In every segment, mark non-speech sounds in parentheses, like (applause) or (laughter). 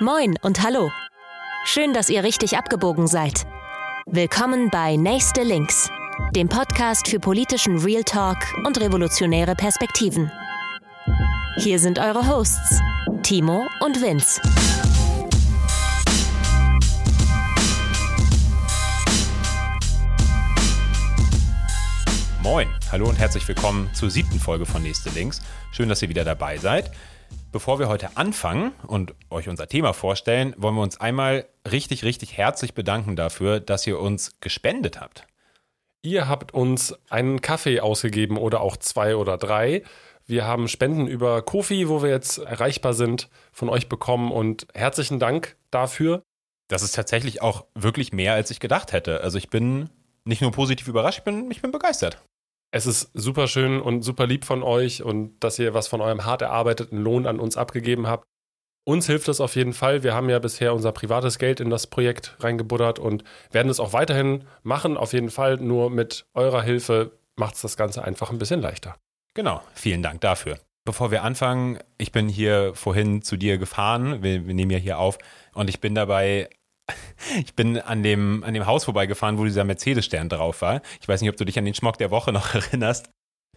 Moin und hallo. Schön, dass ihr richtig abgebogen seid. Willkommen bei Nächste Links, dem Podcast für politischen Real Talk und revolutionäre Perspektiven. Hier sind eure Hosts, Timo und Vince. Moin, hallo und herzlich willkommen zur siebten Folge von Nächste Links. Schön, dass ihr wieder dabei seid. Bevor wir heute anfangen und euch unser Thema vorstellen, wollen wir uns einmal richtig, richtig herzlich bedanken dafür, dass ihr uns gespendet habt. Ihr habt uns einen Kaffee ausgegeben oder auch zwei oder drei. Wir haben Spenden über Kofi, wo wir jetzt erreichbar sind, von euch bekommen und herzlichen Dank dafür. Das ist tatsächlich auch wirklich mehr, als ich gedacht hätte. Also ich bin nicht nur positiv überrascht, ich bin, ich bin begeistert. Es ist super schön und super lieb von euch und dass ihr was von eurem hart erarbeiteten Lohn an uns abgegeben habt. Uns hilft das auf jeden Fall. Wir haben ja bisher unser privates Geld in das Projekt reingebuddert und werden es auch weiterhin machen. Auf jeden Fall. Nur mit eurer Hilfe macht es das Ganze einfach ein bisschen leichter. Genau, vielen Dank dafür. Bevor wir anfangen, ich bin hier vorhin zu dir gefahren. Wir, wir nehmen ja hier auf und ich bin dabei ich bin an dem, an dem Haus vorbeigefahren, wo dieser Mercedes-Stern drauf war. Ich weiß nicht, ob du dich an den Schmock der Woche noch (laughs) erinnerst.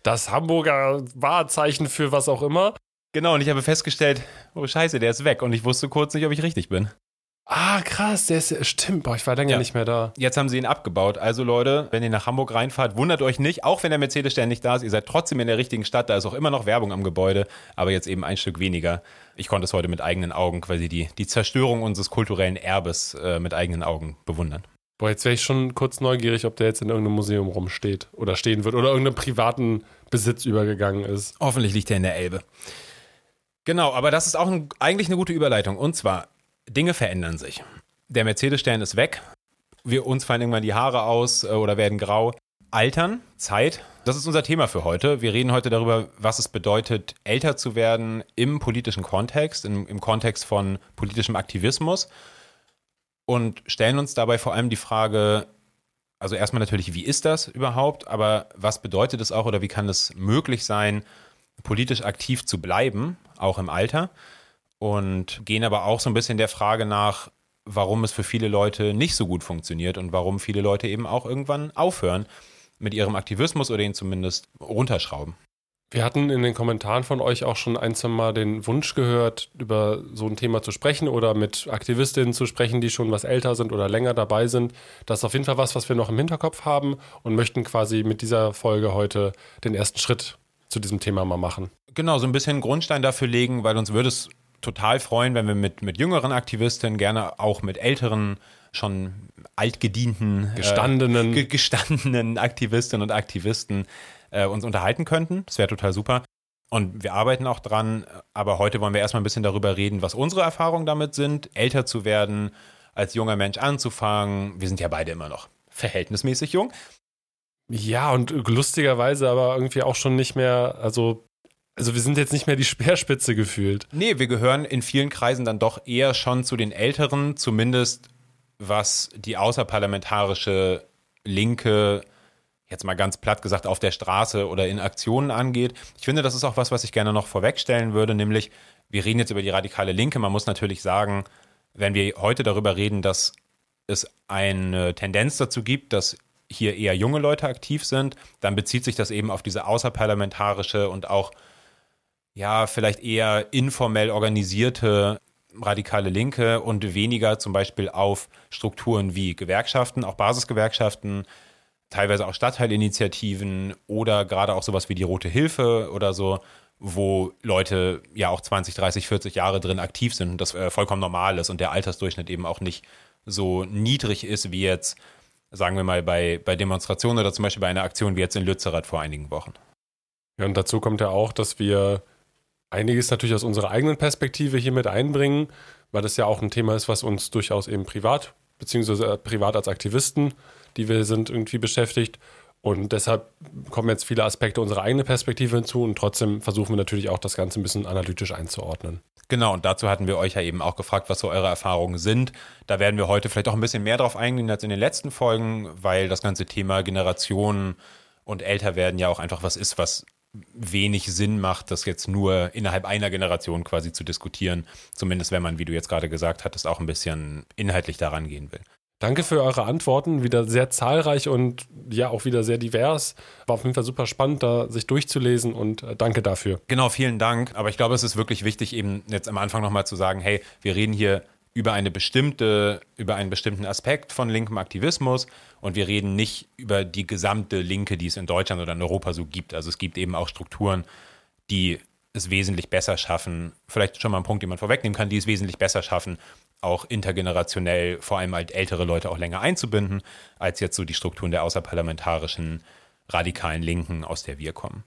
Das Hamburger Wahrzeichen für was auch immer. Genau, und ich habe festgestellt, oh Scheiße, der ist weg. Und ich wusste kurz nicht, ob ich richtig bin. Ah, krass, der ist, stimmt, boah, ich war länger ja. nicht mehr da. Jetzt haben sie ihn abgebaut. Also Leute, wenn ihr nach Hamburg reinfahrt, wundert euch nicht, auch wenn der Mercedes-Stern nicht da ist, ihr seid trotzdem in der richtigen Stadt, da ist auch immer noch Werbung am Gebäude, aber jetzt eben ein Stück weniger. Ich konnte es heute mit eigenen Augen quasi die, die Zerstörung unseres kulturellen Erbes äh, mit eigenen Augen bewundern. Boah, jetzt wäre ich schon kurz neugierig, ob der jetzt in irgendeinem Museum rumsteht oder stehen wird oder irgendeinem privaten Besitz übergegangen ist. Hoffentlich liegt er in der Elbe. Genau, aber das ist auch ein, eigentlich eine gute Überleitung. Und zwar, Dinge verändern sich. Der Mercedes-Stern ist weg. Wir uns fallen irgendwann die Haare aus äh, oder werden grau. Altern, Zeit, das ist unser Thema für heute. Wir reden heute darüber, was es bedeutet, älter zu werden im politischen Kontext, im, im Kontext von politischem Aktivismus und stellen uns dabei vor allem die Frage, also erstmal natürlich, wie ist das überhaupt, aber was bedeutet es auch oder wie kann es möglich sein, politisch aktiv zu bleiben, auch im Alter? Und gehen aber auch so ein bisschen der Frage nach, warum es für viele Leute nicht so gut funktioniert und warum viele Leute eben auch irgendwann aufhören mit ihrem Aktivismus oder ihn zumindest runterschrauben. Wir hatten in den Kommentaren von euch auch schon ein, zwei Mal den Wunsch gehört, über so ein Thema zu sprechen oder mit Aktivistinnen zu sprechen, die schon was älter sind oder länger dabei sind. Das ist auf jeden Fall was, was wir noch im Hinterkopf haben und möchten quasi mit dieser Folge heute den ersten Schritt zu diesem Thema mal machen. Genau, so ein bisschen Grundstein dafür legen, weil uns würde es total freuen, wenn wir mit, mit jüngeren Aktivistinnen, gerne auch mit älteren, schon altgedienten, gestandenen, äh, gestandenen Aktivistinnen und Aktivisten äh, uns unterhalten könnten. Das wäre total super. Und wir arbeiten auch dran, aber heute wollen wir erstmal ein bisschen darüber reden, was unsere Erfahrungen damit sind, älter zu werden, als junger Mensch anzufangen. Wir sind ja beide immer noch verhältnismäßig jung. Ja, und lustigerweise aber irgendwie auch schon nicht mehr, also also wir sind jetzt nicht mehr die Speerspitze gefühlt. Nee, wir gehören in vielen Kreisen dann doch eher schon zu den Älteren, zumindest was die außerparlamentarische Linke, jetzt mal ganz platt gesagt, auf der Straße oder in Aktionen angeht. Ich finde, das ist auch was, was ich gerne noch vorwegstellen würde, nämlich wir reden jetzt über die radikale Linke. Man muss natürlich sagen, wenn wir heute darüber reden, dass es eine Tendenz dazu gibt, dass hier eher junge Leute aktiv sind, dann bezieht sich das eben auf diese außerparlamentarische und auch ja, vielleicht eher informell organisierte radikale Linke und weniger zum Beispiel auf Strukturen wie Gewerkschaften, auch Basisgewerkschaften, teilweise auch Stadtteilinitiativen oder gerade auch sowas wie die Rote Hilfe oder so, wo Leute ja auch 20, 30, 40 Jahre drin aktiv sind und das äh, vollkommen normal ist und der Altersdurchschnitt eben auch nicht so niedrig ist wie jetzt, sagen wir mal, bei, bei Demonstrationen oder zum Beispiel bei einer Aktion wie jetzt in Lützerath vor einigen Wochen. Ja, und dazu kommt ja auch, dass wir einiges natürlich aus unserer eigenen Perspektive hier mit einbringen, weil das ja auch ein Thema ist, was uns durchaus eben privat, beziehungsweise äh, privat als Aktivisten, die wir sind, irgendwie beschäftigt. Und deshalb kommen jetzt viele Aspekte unserer eigenen Perspektive hinzu und trotzdem versuchen wir natürlich auch das Ganze ein bisschen analytisch einzuordnen. Genau, und dazu hatten wir euch ja eben auch gefragt, was so eure Erfahrungen sind. Da werden wir heute vielleicht auch ein bisschen mehr drauf eingehen als in den letzten Folgen, weil das ganze Thema Generationen und Älterwerden ja auch einfach was ist, was wenig Sinn macht, das jetzt nur innerhalb einer Generation quasi zu diskutieren. Zumindest wenn man, wie du jetzt gerade gesagt hattest, auch ein bisschen inhaltlich daran gehen will. Danke für eure Antworten, wieder sehr zahlreich und ja auch wieder sehr divers. War auf jeden Fall super spannend, da sich durchzulesen und äh, danke dafür. Genau, vielen Dank. Aber ich glaube, es ist wirklich wichtig, eben jetzt am Anfang nochmal zu sagen, hey, wir reden hier über eine bestimmte, über einen bestimmten Aspekt von linkem Aktivismus und wir reden nicht über die gesamte Linke, die es in Deutschland oder in Europa so gibt. Also es gibt eben auch Strukturen, die es wesentlich besser schaffen, vielleicht schon mal ein Punkt, den man vorwegnehmen kann, die es wesentlich besser schaffen, auch intergenerationell vor allem halt ältere Leute auch länger einzubinden, als jetzt so die Strukturen der außerparlamentarischen radikalen Linken, aus der wir kommen.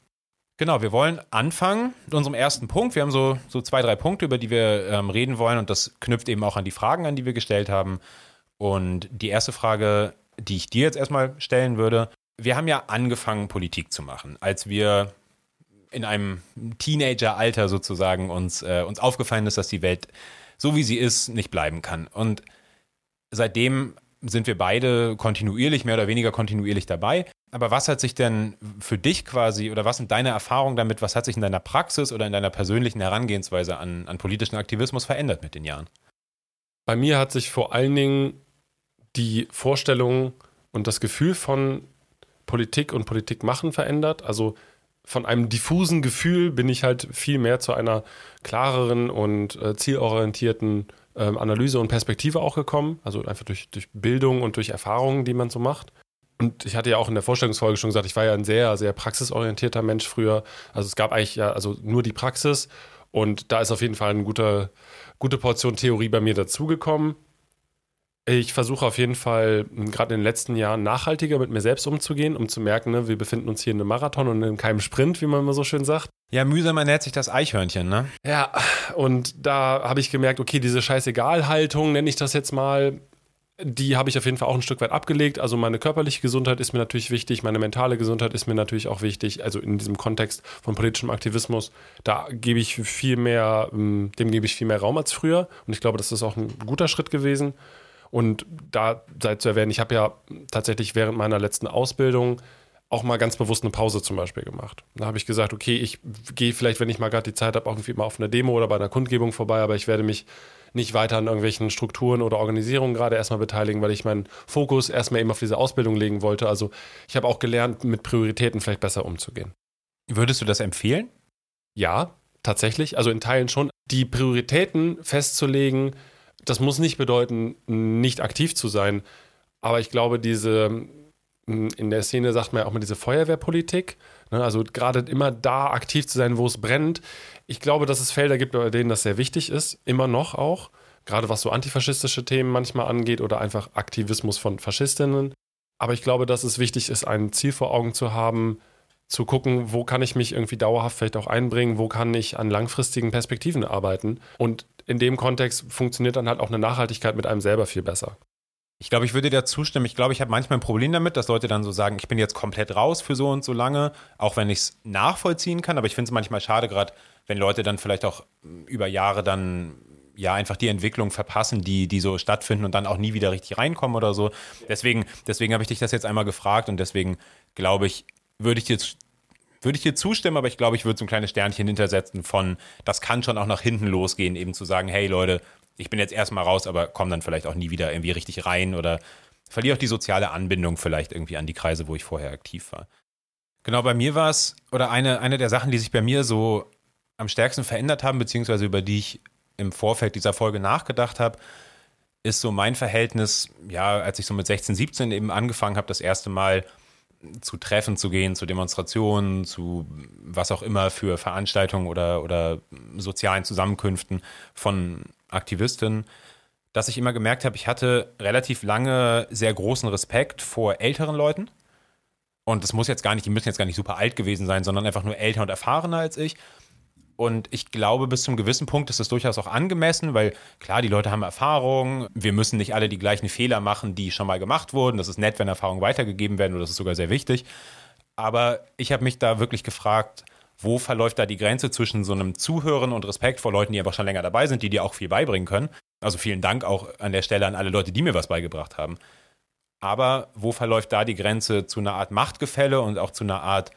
Genau, wir wollen anfangen mit unserem ersten Punkt. Wir haben so, so zwei, drei Punkte, über die wir ähm, reden wollen und das knüpft eben auch an die Fragen an, die wir gestellt haben. Und die erste Frage, die ich dir jetzt erstmal stellen würde, wir haben ja angefangen, Politik zu machen, als wir in einem Teenageralter sozusagen uns, äh, uns aufgefallen ist, dass die Welt so wie sie ist nicht bleiben kann. Und seitdem sind wir beide kontinuierlich, mehr oder weniger kontinuierlich dabei. Aber was hat sich denn für dich quasi oder was sind deine Erfahrungen damit, was hat sich in deiner Praxis oder in deiner persönlichen Herangehensweise an, an politischen Aktivismus verändert mit den Jahren? Bei mir hat sich vor allen Dingen die Vorstellung und das Gefühl von Politik und Politik machen verändert. Also von einem diffusen Gefühl bin ich halt viel mehr zu einer klareren und äh, zielorientierten äh, Analyse und Perspektive auch gekommen. Also einfach durch, durch Bildung und durch Erfahrungen, die man so macht. Und ich hatte ja auch in der Vorstellungsfolge schon gesagt, ich war ja ein sehr, sehr praxisorientierter Mensch früher. Also es gab eigentlich ja also nur die Praxis und da ist auf jeden Fall eine gute, gute Portion Theorie bei mir dazugekommen. Ich versuche auf jeden Fall gerade in den letzten Jahren nachhaltiger mit mir selbst umzugehen, um zu merken, ne, wir befinden uns hier in einem Marathon und in keinem Sprint, wie man immer so schön sagt. Ja, mühsam ernährt sich das Eichhörnchen, ne? Ja, und da habe ich gemerkt, okay, diese Scheißegal-Haltung, nenne ich das jetzt mal, die habe ich auf jeden Fall auch ein Stück weit abgelegt. Also meine körperliche Gesundheit ist mir natürlich wichtig, meine mentale Gesundheit ist mir natürlich auch wichtig. Also in diesem Kontext von politischem Aktivismus, da gebe ich viel mehr, ähm, dem gebe ich viel mehr Raum als früher. Und ich glaube, das ist auch ein guter Schritt gewesen. Und da sei zu erwähnen, ich habe ja tatsächlich während meiner letzten Ausbildung auch mal ganz bewusst eine Pause zum Beispiel gemacht. Da habe ich gesagt, okay, ich gehe vielleicht, wenn ich mal gerade die Zeit habe, irgendwie mal auf einer Demo oder bei einer Kundgebung vorbei, aber ich werde mich nicht weiter an irgendwelchen Strukturen oder Organisierungen gerade erstmal beteiligen, weil ich meinen Fokus erstmal eben auf diese Ausbildung legen wollte. Also ich habe auch gelernt, mit Prioritäten vielleicht besser umzugehen. Würdest du das empfehlen? Ja, tatsächlich. Also in Teilen schon. Die Prioritäten festzulegen, das muss nicht bedeuten, nicht aktiv zu sein. Aber ich glaube, diese, in der Szene sagt man ja auch mal diese Feuerwehrpolitik? Also gerade immer da aktiv zu sein, wo es brennt. Ich glaube, dass es Felder gibt, bei denen das sehr wichtig ist, immer noch auch, gerade was so antifaschistische Themen manchmal angeht oder einfach Aktivismus von Faschistinnen. Aber ich glaube, dass es wichtig ist, ein Ziel vor Augen zu haben, zu gucken, wo kann ich mich irgendwie dauerhaft vielleicht auch einbringen, wo kann ich an langfristigen Perspektiven arbeiten. Und in dem Kontext funktioniert dann halt auch eine Nachhaltigkeit mit einem selber viel besser. Ich glaube, ich würde dir zustimmen. Ich glaube, ich habe manchmal ein Problem damit, dass Leute dann so sagen, ich bin jetzt komplett raus für so und so lange, auch wenn ich es nachvollziehen kann. Aber ich finde es manchmal schade, gerade wenn Leute dann vielleicht auch über Jahre dann ja einfach die Entwicklung verpassen, die, die so stattfinden und dann auch nie wieder richtig reinkommen oder so. Deswegen, deswegen habe ich dich das jetzt einmal gefragt und deswegen glaube ich, würde ich dir würde ich dir zustimmen, aber ich glaube, ich würde so ein kleines Sternchen hintersetzen von, das kann schon auch nach hinten losgehen, eben zu sagen, hey Leute, ich bin jetzt erstmal raus, aber komme dann vielleicht auch nie wieder irgendwie richtig rein oder verliere auch die soziale Anbindung vielleicht irgendwie an die Kreise, wo ich vorher aktiv war. Genau, bei mir war es, oder eine, eine der Sachen, die sich bei mir so am stärksten verändert haben, beziehungsweise über die ich im Vorfeld dieser Folge nachgedacht habe, ist so mein Verhältnis, ja, als ich so mit 16, 17 eben angefangen habe, das erste Mal zu Treffen zu gehen, zu Demonstrationen, zu was auch immer für Veranstaltungen oder, oder sozialen Zusammenkünften von Aktivistinnen, dass ich immer gemerkt habe, ich hatte relativ lange sehr großen Respekt vor älteren Leuten. Und das muss jetzt gar nicht, die müssen jetzt gar nicht super alt gewesen sein, sondern einfach nur älter und erfahrener als ich. Und ich glaube, bis zum gewissen Punkt ist das durchaus auch angemessen, weil klar, die Leute haben Erfahrung. Wir müssen nicht alle die gleichen Fehler machen, die schon mal gemacht wurden. Das ist nett, wenn Erfahrungen weitergegeben werden oder das ist sogar sehr wichtig. Aber ich habe mich da wirklich gefragt, wo verläuft da die Grenze zwischen so einem Zuhören und Respekt vor Leuten, die einfach schon länger dabei sind, die dir auch viel beibringen können. Also vielen Dank auch an der Stelle an alle Leute, die mir was beigebracht haben. Aber wo verläuft da die Grenze zu einer Art Machtgefälle und auch zu einer Art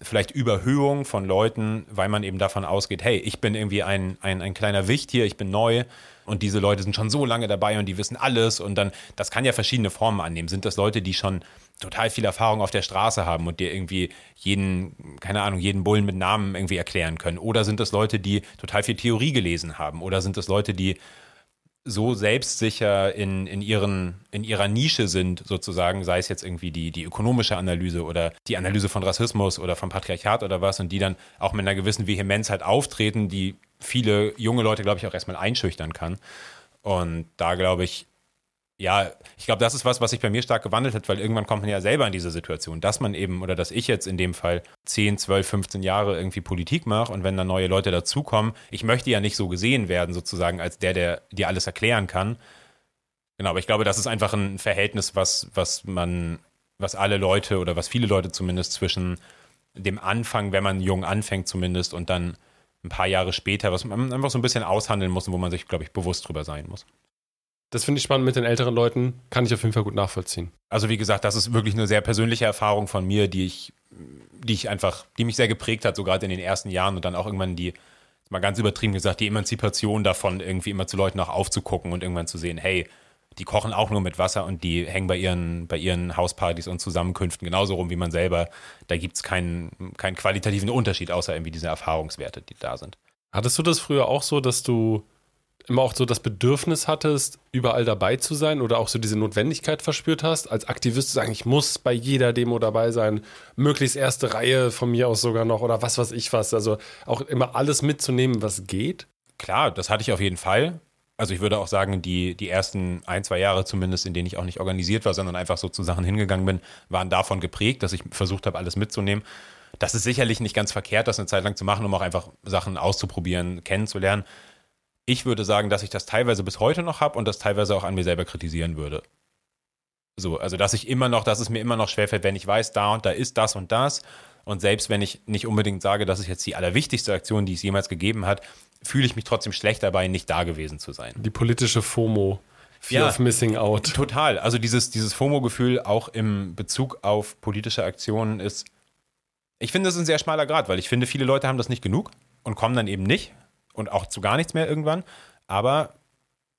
vielleicht Überhöhung von Leuten, weil man eben davon ausgeht, hey, ich bin irgendwie ein, ein, ein kleiner Wicht hier, ich bin neu und diese Leute sind schon so lange dabei und die wissen alles und dann, das kann ja verschiedene Formen annehmen. Sind das Leute, die schon total viel Erfahrung auf der Straße haben und dir irgendwie jeden, keine Ahnung, jeden Bullen mit Namen irgendwie erklären können? Oder sind das Leute, die total viel Theorie gelesen haben? Oder sind das Leute, die so selbstsicher in, in, ihren, in ihrer Nische sind, sozusagen, sei es jetzt irgendwie die, die ökonomische Analyse oder die Analyse von Rassismus oder vom Patriarchat oder was, und die dann auch mit einer gewissen Vehemenz halt auftreten, die viele junge Leute, glaube ich, auch erstmal einschüchtern kann. Und da glaube ich, ja, ich glaube, das ist was, was sich bei mir stark gewandelt hat, weil irgendwann kommt man ja selber in diese Situation, dass man eben oder dass ich jetzt in dem Fall 10, 12, 15 Jahre irgendwie Politik mache und wenn dann neue Leute dazukommen, ich möchte ja nicht so gesehen werden, sozusagen, als der, der dir alles erklären kann. Genau, aber ich glaube, das ist einfach ein Verhältnis, was, was man, was alle Leute oder was viele Leute zumindest zwischen dem Anfang, wenn man jung anfängt zumindest und dann ein paar Jahre später, was man einfach so ein bisschen aushandeln muss und wo man sich, glaube ich, bewusst drüber sein muss. Das finde ich spannend mit den älteren Leuten, kann ich auf jeden Fall gut nachvollziehen. Also wie gesagt, das ist wirklich eine sehr persönliche Erfahrung von mir, die ich, die ich einfach, die mich sehr geprägt hat, so gerade in den ersten Jahren und dann auch irgendwann die, mal ganz übertrieben gesagt, die Emanzipation davon, irgendwie immer zu Leuten auch aufzugucken und irgendwann zu sehen, hey, die kochen auch nur mit Wasser und die hängen bei ihren, bei ihren Hauspartys und Zusammenkünften genauso rum wie man selber. Da gibt es keinen, keinen qualitativen Unterschied, außer irgendwie diese Erfahrungswerte, die da sind. Hattest du das früher auch so, dass du immer auch so das Bedürfnis hattest, überall dabei zu sein oder auch so diese Notwendigkeit verspürt hast, als Aktivist zu sagen, ich muss bei jeder Demo dabei sein, möglichst erste Reihe von mir aus sogar noch oder was weiß ich was. Also auch immer alles mitzunehmen, was geht? Klar, das hatte ich auf jeden Fall. Also ich würde auch sagen, die, die ersten ein, zwei Jahre zumindest, in denen ich auch nicht organisiert war, sondern einfach so zu Sachen hingegangen bin, waren davon geprägt, dass ich versucht habe, alles mitzunehmen. Das ist sicherlich nicht ganz verkehrt, das eine Zeit lang zu machen, um auch einfach Sachen auszuprobieren, kennenzulernen ich würde sagen, dass ich das teilweise bis heute noch habe und das teilweise auch an mir selber kritisieren würde. So, also dass ich immer noch, dass es mir immer noch schwerfällt, wenn ich weiß, da und da ist das und das. Und selbst wenn ich nicht unbedingt sage, dass es jetzt die allerwichtigste Aktion, die es jemals gegeben hat, fühle ich mich trotzdem schlecht dabei, nicht da gewesen zu sein. Die politische FOMO. Fear ja, of Missing Out. Total. Also dieses, dieses FOMO-Gefühl auch im Bezug auf politische Aktionen ist, ich finde, das ist ein sehr schmaler Grad, weil ich finde, viele Leute haben das nicht genug und kommen dann eben nicht und auch zu gar nichts mehr irgendwann. Aber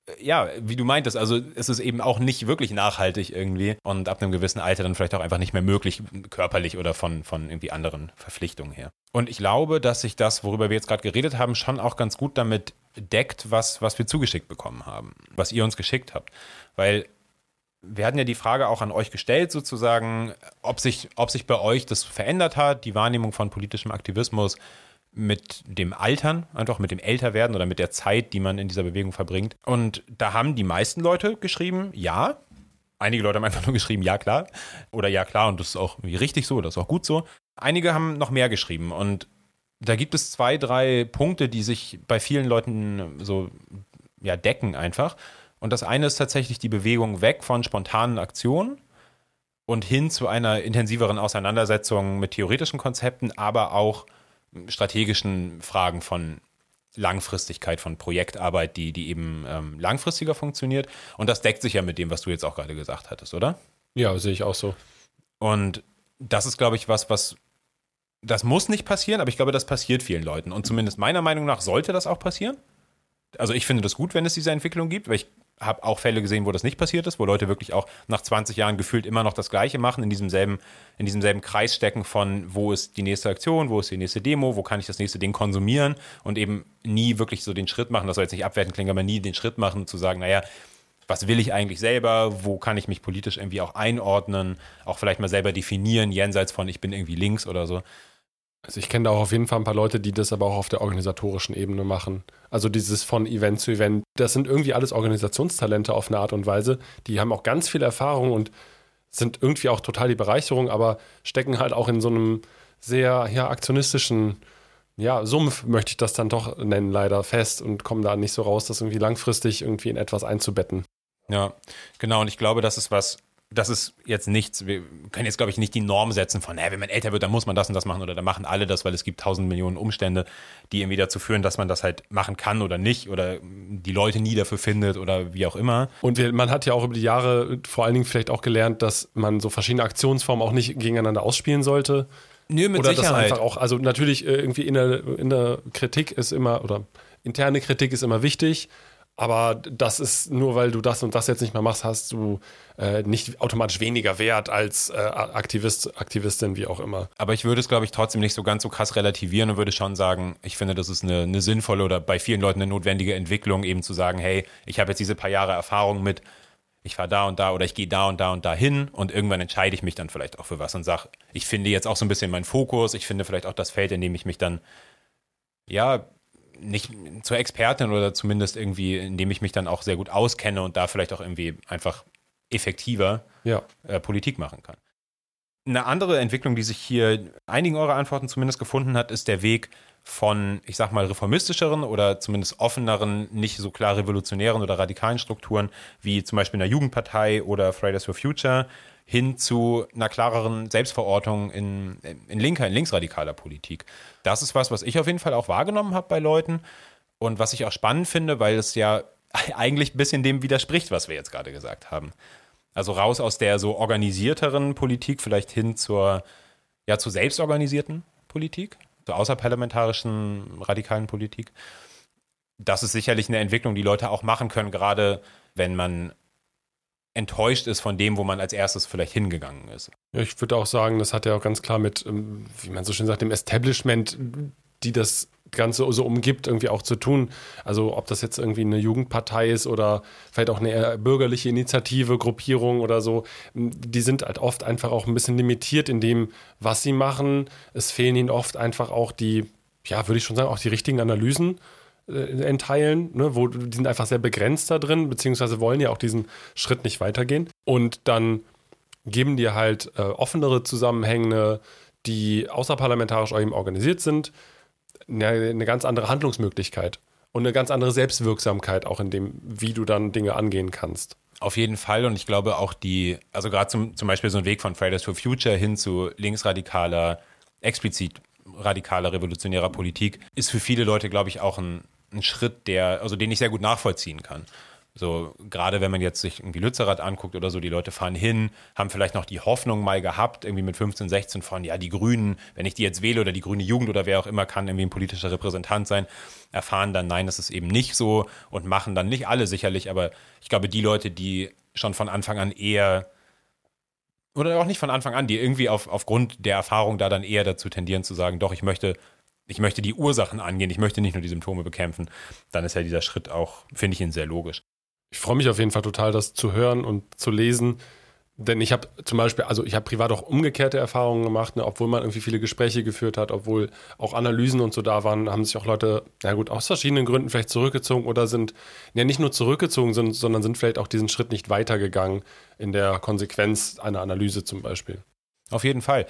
äh, ja, wie du meintest, also es ist eben auch nicht wirklich nachhaltig irgendwie und ab einem gewissen Alter dann vielleicht auch einfach nicht mehr möglich, körperlich oder von, von irgendwie anderen Verpflichtungen her. Und ich glaube, dass sich das, worüber wir jetzt gerade geredet haben, schon auch ganz gut damit deckt, was, was wir zugeschickt bekommen haben, was ihr uns geschickt habt. Weil wir hatten ja die Frage auch an euch gestellt, sozusagen, ob sich, ob sich bei euch das verändert hat, die Wahrnehmung von politischem Aktivismus, mit dem Altern, einfach mit dem Älterwerden oder mit der Zeit, die man in dieser Bewegung verbringt. Und da haben die meisten Leute geschrieben, ja. Einige Leute haben (laughs) einfach nur geschrieben, ja klar. Oder ja klar, und das ist auch richtig so, das ist auch gut so. Einige haben noch mehr geschrieben. Und da gibt es zwei, drei Punkte, die sich bei vielen Leuten so ja, decken einfach. Und das eine ist tatsächlich die Bewegung weg von spontanen Aktionen und hin zu einer intensiveren Auseinandersetzung mit theoretischen Konzepten, aber auch strategischen Fragen von Langfristigkeit von Projektarbeit, die, die eben ähm, langfristiger funktioniert. Und das deckt sich ja mit dem, was du jetzt auch gerade gesagt hattest, oder? Ja, sehe ich auch so. Und das ist, glaube ich, was, was das muss nicht passieren, aber ich glaube, das passiert vielen Leuten. Und zumindest meiner Meinung nach sollte das auch passieren. Also ich finde das gut, wenn es diese Entwicklung gibt, weil ich habe auch Fälle gesehen, wo das nicht passiert ist, wo Leute wirklich auch nach 20 Jahren gefühlt immer noch das Gleiche machen, in diesem selben, in diesem selben Kreis stecken von, wo ist die nächste Aktion, wo ist die nächste Demo, wo kann ich das nächste Ding konsumieren und eben nie wirklich so den Schritt machen, das soll jetzt nicht abwertend klingen, aber nie den Schritt machen, zu sagen, naja, was will ich eigentlich selber, wo kann ich mich politisch irgendwie auch einordnen, auch vielleicht mal selber definieren, jenseits von ich bin irgendwie links oder so. Also ich kenne da auch auf jeden Fall ein paar Leute, die das aber auch auf der organisatorischen Ebene machen. Also dieses von Event zu Event. Das sind irgendwie alles Organisationstalente auf eine Art und Weise. Die haben auch ganz viel Erfahrung und sind irgendwie auch total die Bereicherung, aber stecken halt auch in so einem sehr ja, aktionistischen ja, Sumpf, möchte ich das dann doch nennen, leider fest und kommen da nicht so raus, das irgendwie langfristig irgendwie in etwas einzubetten. Ja, genau. Und ich glaube, das ist was, das ist jetzt nichts, wir können jetzt, glaube ich, nicht die Norm setzen von, hey, wenn man älter wird, dann muss man das und das machen oder dann machen alle das, weil es gibt tausend Millionen Umstände, die irgendwie dazu führen, dass man das halt machen kann oder nicht oder die Leute nie dafür findet oder wie auch immer. Und man hat ja auch über die Jahre vor allen Dingen vielleicht auch gelernt, dass man so verschiedene Aktionsformen auch nicht gegeneinander ausspielen sollte. Nö, mit oder Sicherheit. das einfach auch, also natürlich äh, irgendwie in der, in der Kritik ist immer, oder interne Kritik ist immer wichtig, aber das ist nur, weil du das und das jetzt nicht mehr machst, hast du äh, nicht automatisch weniger Wert als äh, Aktivist, Aktivistin, wie auch immer. Aber ich würde es, glaube ich, trotzdem nicht so ganz so krass relativieren und würde schon sagen, ich finde, das ist eine, eine sinnvolle oder bei vielen Leuten eine notwendige Entwicklung, eben zu sagen, hey, ich habe jetzt diese paar Jahre Erfahrung mit, ich fahre da und da oder ich gehe da und da und da hin und irgendwann entscheide ich mich dann vielleicht auch für was und sage, ich finde jetzt auch so ein bisschen meinen Fokus, ich finde vielleicht auch das Feld, in dem ich mich dann, ja, nicht zur Expertin oder zumindest irgendwie, in dem ich mich dann auch sehr gut auskenne und da vielleicht auch irgendwie einfach effektiver Ja. äh, Politik machen kann. Eine andere Entwicklung, die sich hier einigen eurer Antworten zumindest gefunden hat, ist der Weg von, ich sag mal, reformistischeren oder zumindest offeneren, nicht so klar revolutionären oder radikalen Strukturen wie zum Beispiel einer Jugendpartei oder Fridays for Future hin zu einer klareren Selbstverortung in, in linker, in linksradikaler Politik. Das ist was, was ich auf jeden Fall auch wahrgenommen habe bei Leuten und was ich auch spannend finde, weil es ja (laughs) eigentlich ein bisschen dem widerspricht, was wir jetzt gerade gesagt haben. Also raus aus der so organisierteren Politik, vielleicht hin zur, ja, zur selbstorganisierten Politik, zur außerparlamentarischen radikalen Politik. Das ist sicherlich eine Entwicklung, die Leute auch machen können, gerade wenn man enttäuscht ist von dem, wo man als erstes vielleicht hingegangen ist. Ja, ich würde auch sagen, das hat ja auch ganz klar mit, ähm, wie man so schön sagt, dem Establishment, die das Ganze so umgibt, irgendwie auch zu tun. Also ob das jetzt irgendwie eine Jugendpartei ist oder vielleicht auch eine bürgerliche Initiative, Gruppierung oder so, die sind halt oft einfach auch ein bisschen limitiert in dem, was sie machen. Es fehlen ihnen oft einfach auch die, ja, würde ich schon sagen, auch die richtigen Analysen äh, entteilen, ne, wo die sind einfach sehr begrenzt da drin, beziehungsweise wollen ja auch diesen Schritt nicht weitergehen. Und dann geben dir halt äh, offenere Zusammenhänge, die außerparlamentarisch eben organisiert sind, eine, eine ganz andere Handlungsmöglichkeit und eine ganz andere Selbstwirksamkeit auch in dem, wie du dann Dinge angehen kannst. Auf jeden Fall und ich glaube auch die, also gerade zum, zum Beispiel so ein Weg von Fridays for Future hin zu linksradikaler, explizit radikaler, revolutionärer Politik ist für viele Leute, glaube ich, auch ein, ein Schritt, der, also den ich sehr gut nachvollziehen kann. So, gerade wenn man jetzt sich irgendwie Lützerath anguckt oder so, die Leute fahren hin, haben vielleicht noch die Hoffnung mal gehabt, irgendwie mit 15, 16 von, ja, die Grünen, wenn ich die jetzt wähle oder die grüne Jugend oder wer auch immer kann irgendwie ein politischer Repräsentant sein, erfahren dann, nein, das ist eben nicht so und machen dann nicht alle sicherlich, aber ich glaube, die Leute, die schon von Anfang an eher oder auch nicht von Anfang an, die irgendwie auf, aufgrund der Erfahrung da dann eher dazu tendieren zu sagen, doch, ich möchte, ich möchte die Ursachen angehen, ich möchte nicht nur die Symptome bekämpfen, dann ist ja dieser Schritt auch, finde ich ihn sehr logisch. Ich freue mich auf jeden Fall total, das zu hören und zu lesen. Denn ich habe zum Beispiel, also ich habe privat auch umgekehrte Erfahrungen gemacht, ne, obwohl man irgendwie viele Gespräche geführt hat, obwohl auch Analysen und so da waren, haben sich auch Leute, na gut, aus verschiedenen Gründen vielleicht zurückgezogen oder sind ja nicht nur zurückgezogen, sind, sondern sind vielleicht auch diesen Schritt nicht weitergegangen in der Konsequenz einer Analyse zum Beispiel. Auf jeden Fall.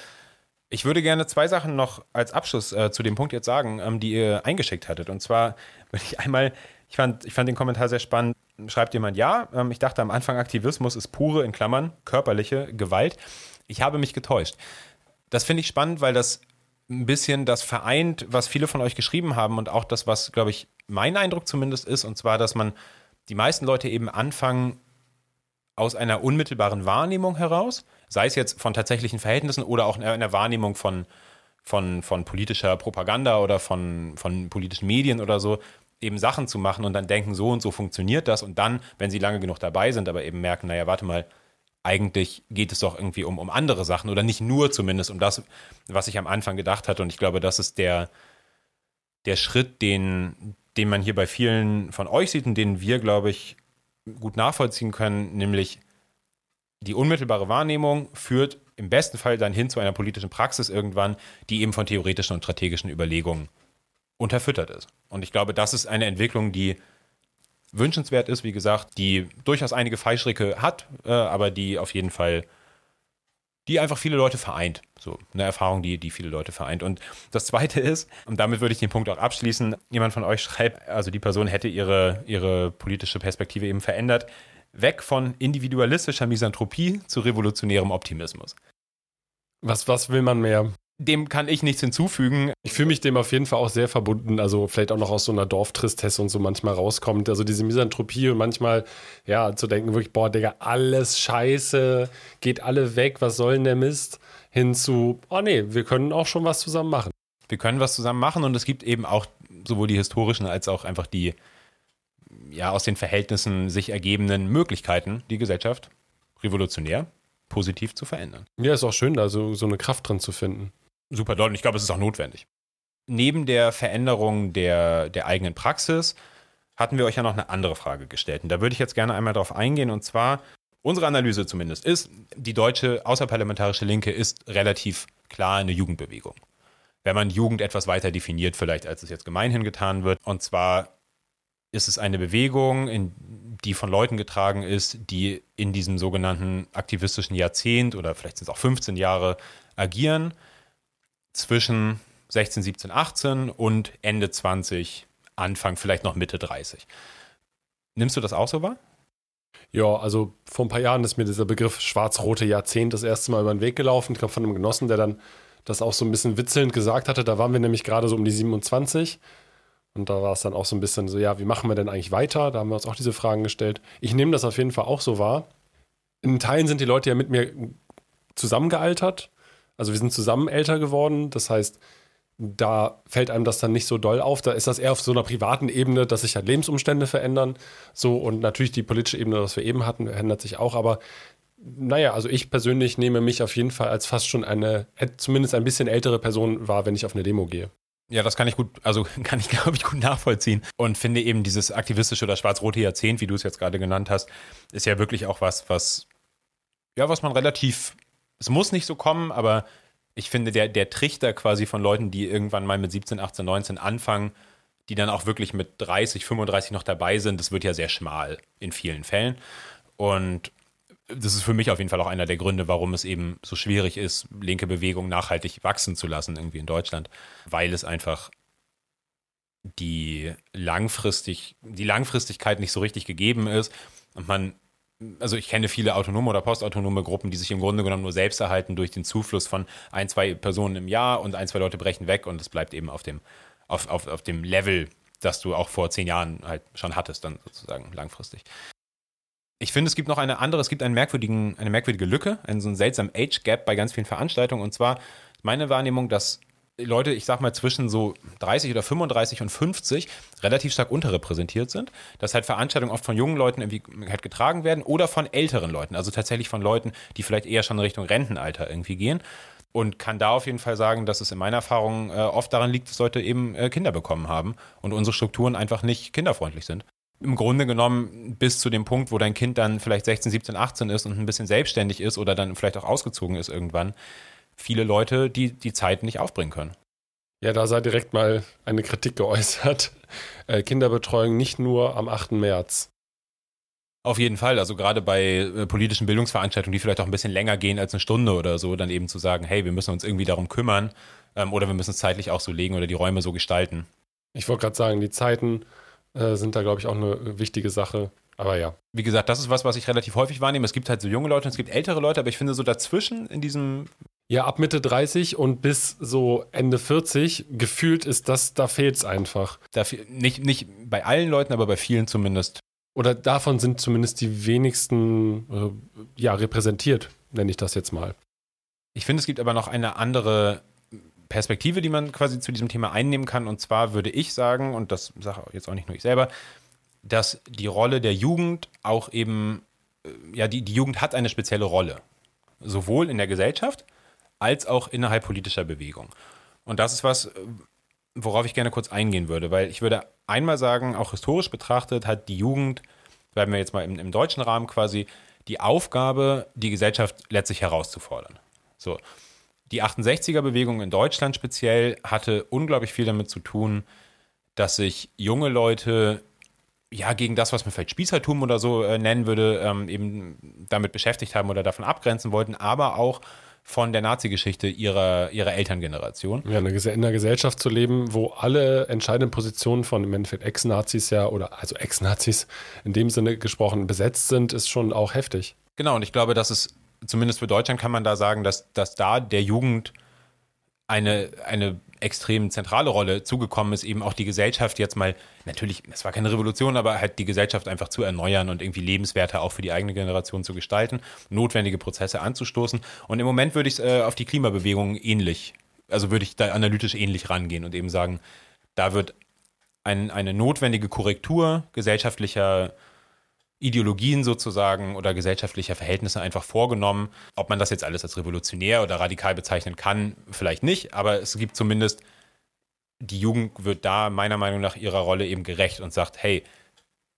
Ich würde gerne zwei Sachen noch als Abschluss äh, zu dem Punkt jetzt sagen, ähm, die ihr eingeschickt hattet. Und zwar würde ich einmal, ich fand, ich fand den Kommentar sehr spannend, schreibt jemand, ja, ähm, ich dachte am Anfang, Aktivismus ist pure, in Klammern, körperliche Gewalt. Ich habe mich getäuscht. Das finde ich spannend, weil das ein bisschen das vereint, was viele von euch geschrieben haben und auch das, was, glaube ich, mein Eindruck zumindest ist, und zwar, dass man die meisten Leute eben anfangen, aus einer unmittelbaren Wahrnehmung heraus, sei es jetzt von tatsächlichen Verhältnissen oder auch in einer Wahrnehmung von, von, von politischer Propaganda oder von, von politischen Medien oder so, eben Sachen zu machen und dann denken, so und so funktioniert das und dann, wenn sie lange genug dabei sind, aber eben merken, naja, warte mal, eigentlich geht es doch irgendwie um, um andere Sachen oder nicht nur zumindest um das, was ich am Anfang gedacht hatte. Und ich glaube, das ist der, der Schritt, den, den man hier bei vielen von euch sieht und den wir, glaube ich, gut nachvollziehen können, nämlich die unmittelbare Wahrnehmung führt im besten Fall dann hin zu einer politischen Praxis irgendwann, die eben von theoretischen und strategischen Überlegungen unterfüttert ist. Und ich glaube, das ist eine Entwicklung, die wünschenswert ist, wie gesagt, die durchaus einige Fallstricke hat, äh, aber die auf jeden Fall, die einfach viele Leute vereint. So eine Erfahrung, die, die viele Leute vereint. Und das Zweite (laughs) ist, und damit würde ich den Punkt auch abschließen, jemand von euch schreibt, also die Person hätte ihre, ihre politische Perspektive eben verändert, weg von individualistischer Misanthropie zu revolutionärem Optimismus. Was, was will man mehr? Dem kann ich nichts hinzufügen. Ich fühle mich dem auf jeden Fall auch sehr verbunden, also vielleicht auch noch aus so einer Dorftristesse und so manchmal rauskommt. Also diese Misanthropie und manchmal, ja, zu denken wirklich, boah, Digga, alles scheiße, geht alle weg, was soll denn der Mist? hin zu, oh nee, wir können auch schon was zusammen machen. Wir können was zusammen machen und es gibt eben auch sowohl die historischen als auch einfach die ja aus den Verhältnissen sich ergebenden Möglichkeiten, die Gesellschaft revolutionär positiv zu verändern. Ja, ist auch schön, da so, so eine Kraft drin zu finden. Super und ich glaube, es ist auch notwendig. Neben der Veränderung der, der eigenen Praxis hatten wir euch ja noch eine andere Frage gestellt. Und da würde ich jetzt gerne einmal darauf eingehen. Und zwar, unsere Analyse zumindest ist, die deutsche außerparlamentarische Linke ist relativ klar eine Jugendbewegung. Wenn man Jugend etwas weiter definiert, vielleicht als es jetzt gemeinhin getan wird. Und zwar ist es eine Bewegung, in, die von Leuten getragen ist, die in diesem sogenannten aktivistischen Jahrzehnt oder vielleicht sind es auch 15 Jahre agieren, zwischen 16, 17, 18 und Ende 20, Anfang, vielleicht noch Mitte 30. Nimmst du das auch so wahr? Ja, also vor ein paar Jahren ist mir dieser Begriff schwarz-rote Jahrzehnt das erste Mal über den Weg gelaufen. Ich glaube, von einem Genossen, der dann das auch so ein bisschen witzelnd gesagt hatte. Da waren wir nämlich gerade so um die 27 und da war es dann auch so ein bisschen so, ja, wie machen wir denn eigentlich weiter? Da haben wir uns auch diese Fragen gestellt. Ich nehme das auf jeden Fall auch so wahr. In Teilen sind die Leute ja mit mir zusammengealtert. Also wir sind zusammen älter geworden. Das heißt, da fällt einem das dann nicht so doll auf. Da ist das eher auf so einer privaten Ebene, dass sich halt Lebensumstände verändern. So und natürlich die politische Ebene, was wir eben hatten, ändert sich auch. Aber naja, also ich persönlich nehme mich auf jeden Fall als fast schon eine, zumindest ein bisschen ältere Person wahr, wenn ich auf eine Demo gehe. Ja, das kann ich gut, also (laughs) kann ich, glaube ich, gut nachvollziehen. Und finde eben dieses aktivistische oder schwarz-rote Jahrzehnt, wie du es jetzt gerade genannt hast, ist ja wirklich auch was, was, ja, was man relativ, es muss nicht so kommen, aber ich finde, der, der Trichter quasi von Leuten, die irgendwann mal mit 17, 18, 19 anfangen, die dann auch wirklich mit 30, 35 noch dabei sind, das wird ja sehr schmal in vielen Fällen. Und das ist für mich auf jeden Fall auch einer der Gründe, warum es eben so schwierig ist, linke Bewegung nachhaltig wachsen zu lassen, irgendwie in Deutschland, weil es einfach die langfristig, die Langfristigkeit nicht so richtig gegeben ist und man also ich kenne viele autonome oder postautonome Gruppen, die sich im Grunde genommen nur selbst erhalten durch den Zufluss von ein, zwei Personen im Jahr und ein, zwei Leute brechen weg und es bleibt eben auf dem, auf, auf, auf dem Level, das du auch vor zehn Jahren halt schon hattest, dann sozusagen langfristig. Ich finde, es gibt noch eine andere, es gibt einen merkwürdigen, eine merkwürdige Lücke, einen so einen seltsamen Age-Gap bei ganz vielen Veranstaltungen. Und zwar meine Wahrnehmung, dass Leute, ich sag mal, zwischen so 30 oder 35 und 50 relativ stark unterrepräsentiert sind. Dass halt Veranstaltungen oft von jungen Leuten irgendwie halt getragen werden oder von älteren Leuten. Also tatsächlich von Leuten, die vielleicht eher schon in Richtung Rentenalter irgendwie gehen. Und kann da auf jeden Fall sagen, dass es in meiner Erfahrung äh, oft daran liegt, dass Leute eben äh, Kinder bekommen haben und unsere Strukturen einfach nicht kinderfreundlich sind im Grunde genommen bis zu dem Punkt, wo dein Kind dann vielleicht 16, 17, 18 ist und ein bisschen selbstständig ist oder dann vielleicht auch ausgezogen ist irgendwann, viele Leute, die die Zeit nicht aufbringen können. Ja, da sei direkt mal eine Kritik geäußert. (laughs) Äh, Kinderbetreuung nicht nur am 8. März. Auf jeden Fall, also gerade bei äh, politischen Bildungsveranstaltungen, die vielleicht auch ein bisschen länger gehen als eine Stunde oder so, dann eben zu sagen, hey, wir müssen uns irgendwie darum kümmern ähm, oder wir müssen es zeitlich auch so legen oder die Räume so gestalten. Ich wollte gerade sagen, die Zeiten äh, sind da, glaube ich, auch eine wichtige Sache. Aber ja. Wie gesagt, das ist was, was ich relativ häufig wahrnehme. Es gibt halt so junge Leute und es gibt ältere Leute, aber ich finde so dazwischen in diesem. Ja, ab Mitte 30 und bis so Ende 40 gefühlt ist das, da fehlt es einfach. Da, nicht, nicht bei allen Leuten, aber bei vielen zumindest. Oder davon sind zumindest die wenigsten äh, ja, repräsentiert, nenne ich das jetzt mal. Ich finde, es gibt aber noch eine andere Perspektive, die man quasi zu diesem Thema einnehmen kann. Und zwar würde ich sagen, und das sage jetzt auch nicht nur ich selber, dass die Rolle der Jugend auch eben, äh, ja, die, die Jugend hat eine spezielle Rolle. Sowohl in der Gesellschaft als auch innerhalb politischer Bewegung. Und das ist was, äh, worauf ich gerne kurz eingehen würde, weil ich würde einmal sagen, auch historisch betrachtet hat die Jugend, bleiben wir jetzt mal im, im deutschen Rahmen quasi, die Aufgabe, die Gesellschaft letztlich herauszufordern. So. Die 68er-Bewegung in Deutschland speziell hatte unglaublich viel damit zu tun, dass sich junge Leute ja, gegen das, was man vielleicht Spießertum oder so äh, nennen würde, ähm, eben damit beschäftigt haben oder davon abgrenzen wollten, aber auch von der Nazi-Geschichte ihrer, ihrer Elterngeneration. Ja, in einer Gesellschaft zu leben, wo alle entscheidenden Positionen von im Endeffekt Ex-Nazis ja, oder also Ex-Nazis in dem Sinne gesprochen besetzt sind, ist schon auch heftig. Genau, und ich glaube, dass es, zumindest für Deutschland kann man da sagen, dass, dass da der Jugend eine, eine extrem zentrale Rolle zugekommen ist, eben auch die Gesellschaft jetzt mal, natürlich, es war keine Revolution, aber halt die Gesellschaft einfach zu erneuern und irgendwie lebenswerter auch für die eigene Generation zu gestalten, notwendige Prozesse anzustoßen. Und im Moment würde ich es äh, auf die Klimabewegung ähnlich, also würde ich da analytisch ähnlich rangehen und eben sagen, da wird ein, eine notwendige Korrektur gesellschaftlicher Ideologien sozusagen oder gesellschaftlicher Verhältnisse einfach vorgenommen. Ob man das jetzt alles als revolutionär oder radikal bezeichnen kann, vielleicht nicht, aber es gibt zumindest, die Jugend wird da meiner Meinung nach ihrer Rolle eben gerecht und sagt, hey,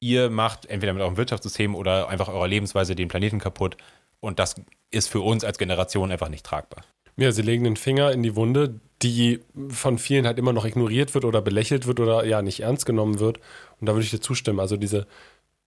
ihr macht entweder mit eurem Wirtschaftssystem oder einfach eurer Lebensweise den Planeten kaputt und das ist für uns als Generation einfach nicht tragbar. Ja, sie legen den Finger in die Wunde, die von vielen halt immer noch ignoriert wird oder belächelt wird oder ja nicht ernst genommen wird. Und da würde ich dir zustimmen. Also diese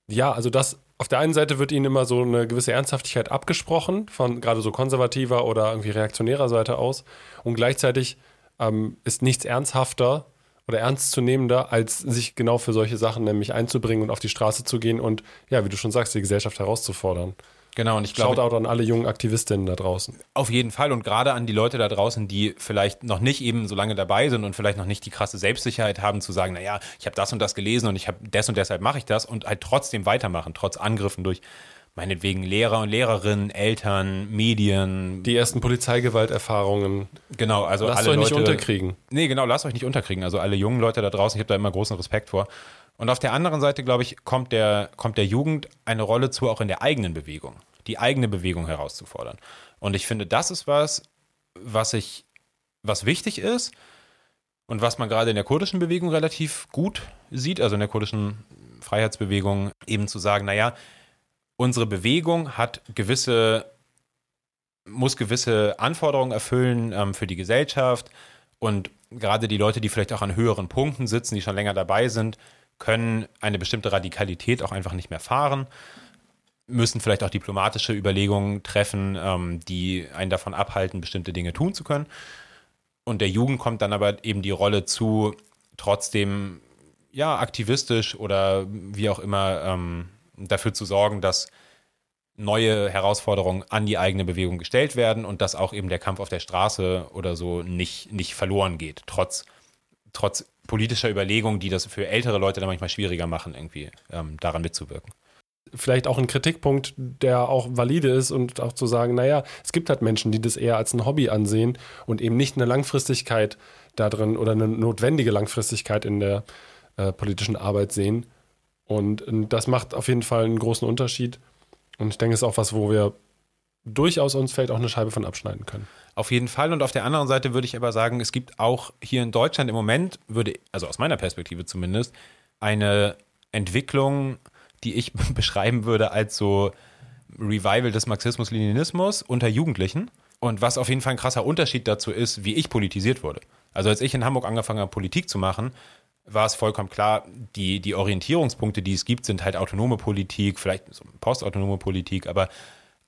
ja, also das auf der einen Seite wird ihnen immer so eine gewisse Ernsthaftigkeit abgesprochen, von gerade so konservativer oder irgendwie reaktionärer Seite aus. Und gleichzeitig ähm, ist nichts ernsthafter oder ernstzunehmender, als sich genau für solche Sachen nämlich einzubringen und auf die Straße zu gehen und, ja, wie du schon sagst, die Gesellschaft herauszufordern. Genau, und ich glaube. Shoutout an alle jungen Aktivistinnen da draußen. Auf jeden Fall und gerade an die Leute da draußen, die vielleicht noch nicht eben so lange dabei sind und vielleicht noch nicht die krasse Selbstsicherheit haben, zu sagen, naja, ich habe das und das gelesen und ich habe das und deshalb mache ich das und halt trotzdem weitermachen, trotz Angriffen durch meinetwegen Lehrer und Lehrerinnen, Eltern, Medien. Die ersten Polizeigewalterfahrungen. Genau, also lasst alle euch nicht Leute, unterkriegen. Nee, genau, lasst euch nicht unterkriegen. Also alle jungen Leute da draußen, ich habe da immer großen Respekt vor. Und auf der anderen Seite, glaube ich, kommt der, kommt der Jugend eine Rolle zu, auch in der eigenen Bewegung die eigene Bewegung herauszufordern. Und ich finde, das ist was, was ich, was wichtig ist und was man gerade in der kurdischen Bewegung relativ gut sieht, also in der kurdischen Freiheitsbewegung, eben zu sagen, naja, unsere Bewegung hat gewisse, muss gewisse Anforderungen erfüllen ähm, für die Gesellschaft und gerade die Leute, die vielleicht auch an höheren Punkten sitzen, die schon länger dabei sind, können eine bestimmte Radikalität auch einfach nicht mehr fahren müssen vielleicht auch diplomatische Überlegungen treffen, ähm, die einen davon abhalten, bestimmte Dinge tun zu können. Und der Jugend kommt dann aber eben die Rolle zu, trotzdem ja aktivistisch oder wie auch immer ähm, dafür zu sorgen, dass neue Herausforderungen an die eigene Bewegung gestellt werden und dass auch eben der Kampf auf der Straße oder so nicht, nicht verloren geht, trotz, trotz politischer Überlegungen, die das für ältere Leute dann manchmal schwieriger machen, irgendwie ähm, daran mitzuwirken vielleicht auch ein Kritikpunkt, der auch valide ist und auch zu sagen, naja, es gibt halt Menschen, die das eher als ein Hobby ansehen und eben nicht eine Langfristigkeit da drin oder eine notwendige Langfristigkeit in der äh, politischen Arbeit sehen. Und, und das macht auf jeden Fall einen großen Unterschied. Und ich denke, es ist auch was, wo wir durchaus uns vielleicht auch eine Scheibe von abschneiden können. Auf jeden Fall. Und auf der anderen Seite würde ich aber sagen, es gibt auch hier in Deutschland im Moment, würde, also aus meiner Perspektive zumindest, eine Entwicklung, die ich (laughs) beschreiben würde als so Revival des Marxismus-Leninismus unter Jugendlichen. Und was auf jeden Fall ein krasser Unterschied dazu ist, wie ich politisiert wurde. Also als ich in Hamburg angefangen habe, Politik zu machen, war es vollkommen klar, die, die Orientierungspunkte, die es gibt, sind halt autonome Politik, vielleicht so postautonome Politik, aber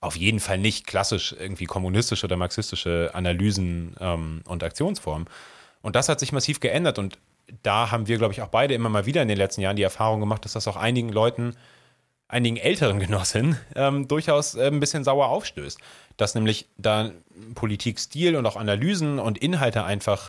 auf jeden Fall nicht klassisch irgendwie kommunistische oder marxistische Analysen ähm, und Aktionsformen. Und das hat sich massiv geändert und da haben wir, glaube ich, auch beide immer mal wieder in den letzten Jahren die Erfahrung gemacht, dass das auch einigen Leuten, einigen älteren Genossinnen ähm, durchaus äh, ein bisschen sauer aufstößt. Dass nämlich da Politikstil und auch Analysen und Inhalte einfach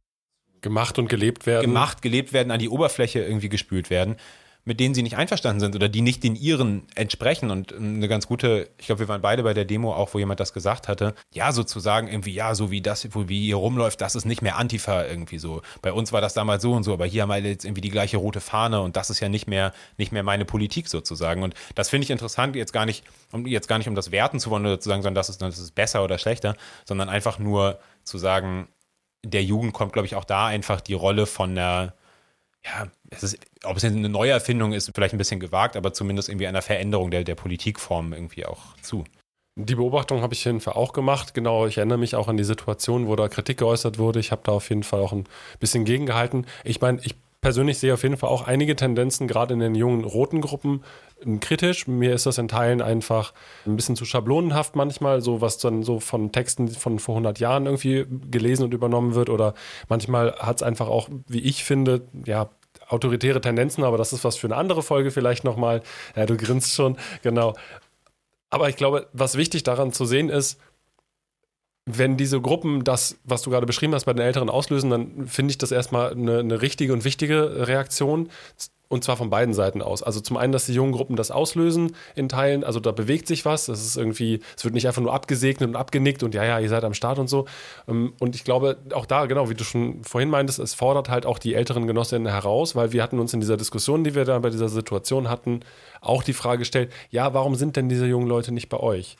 gemacht und gelebt werden. Gemacht, gelebt werden, an die Oberfläche irgendwie gespült werden mit denen sie nicht einverstanden sind oder die nicht den ihren entsprechen. Und eine ganz gute, ich glaube, wir waren beide bei der Demo auch, wo jemand das gesagt hatte. Ja, sozusagen irgendwie, ja, so wie das, wie hier rumläuft, das ist nicht mehr Antifa irgendwie so. Bei uns war das damals so und so, aber hier haben wir jetzt irgendwie die gleiche rote Fahne und das ist ja nicht mehr, nicht mehr meine Politik sozusagen. Und das finde ich interessant, jetzt gar nicht, um jetzt gar nicht um das werten zu wollen oder zu sagen, sondern das ist, das ist besser oder schlechter, sondern einfach nur zu sagen, der Jugend kommt, glaube ich, auch da einfach die Rolle von der ja, es ist, ob es eine Neuerfindung ist, vielleicht ein bisschen gewagt, aber zumindest irgendwie einer Veränderung der, der Politikform irgendwie auch zu. Die Beobachtung habe ich auf jeden Fall auch gemacht. Genau, ich erinnere mich auch an die Situation, wo da Kritik geäußert wurde. Ich habe da auf jeden Fall auch ein bisschen gegengehalten. Ich meine, ich persönlich sehe auf jeden Fall auch einige Tendenzen, gerade in den jungen roten Gruppen, kritisch. Mir ist das in Teilen einfach ein bisschen zu schablonenhaft manchmal, so was dann so von Texten von vor 100 Jahren irgendwie gelesen und übernommen wird. Oder manchmal hat es einfach auch, wie ich finde, ja, autoritäre Tendenzen, aber das ist was für eine andere Folge vielleicht nochmal. Ja, du grinst schon, genau. Aber ich glaube, was wichtig daran zu sehen ist, wenn diese Gruppen das, was du gerade beschrieben hast, bei den Älteren auslösen, dann finde ich das erstmal eine, eine richtige und wichtige Reaktion. Und zwar von beiden Seiten aus. Also zum einen, dass die jungen Gruppen das auslösen in Teilen, also da bewegt sich was. Das ist irgendwie, es wird nicht einfach nur abgesegnet und abgenickt und ja, ja, ihr seid am Start und so. Ähm, und ich glaube, auch da, genau, wie du schon vorhin meintest, es fordert halt auch die älteren Genossinnen heraus, weil wir hatten uns in dieser Diskussion, die wir da bei dieser Situation hatten, auch die Frage gestellt, ja, warum sind denn diese jungen Leute nicht bei euch?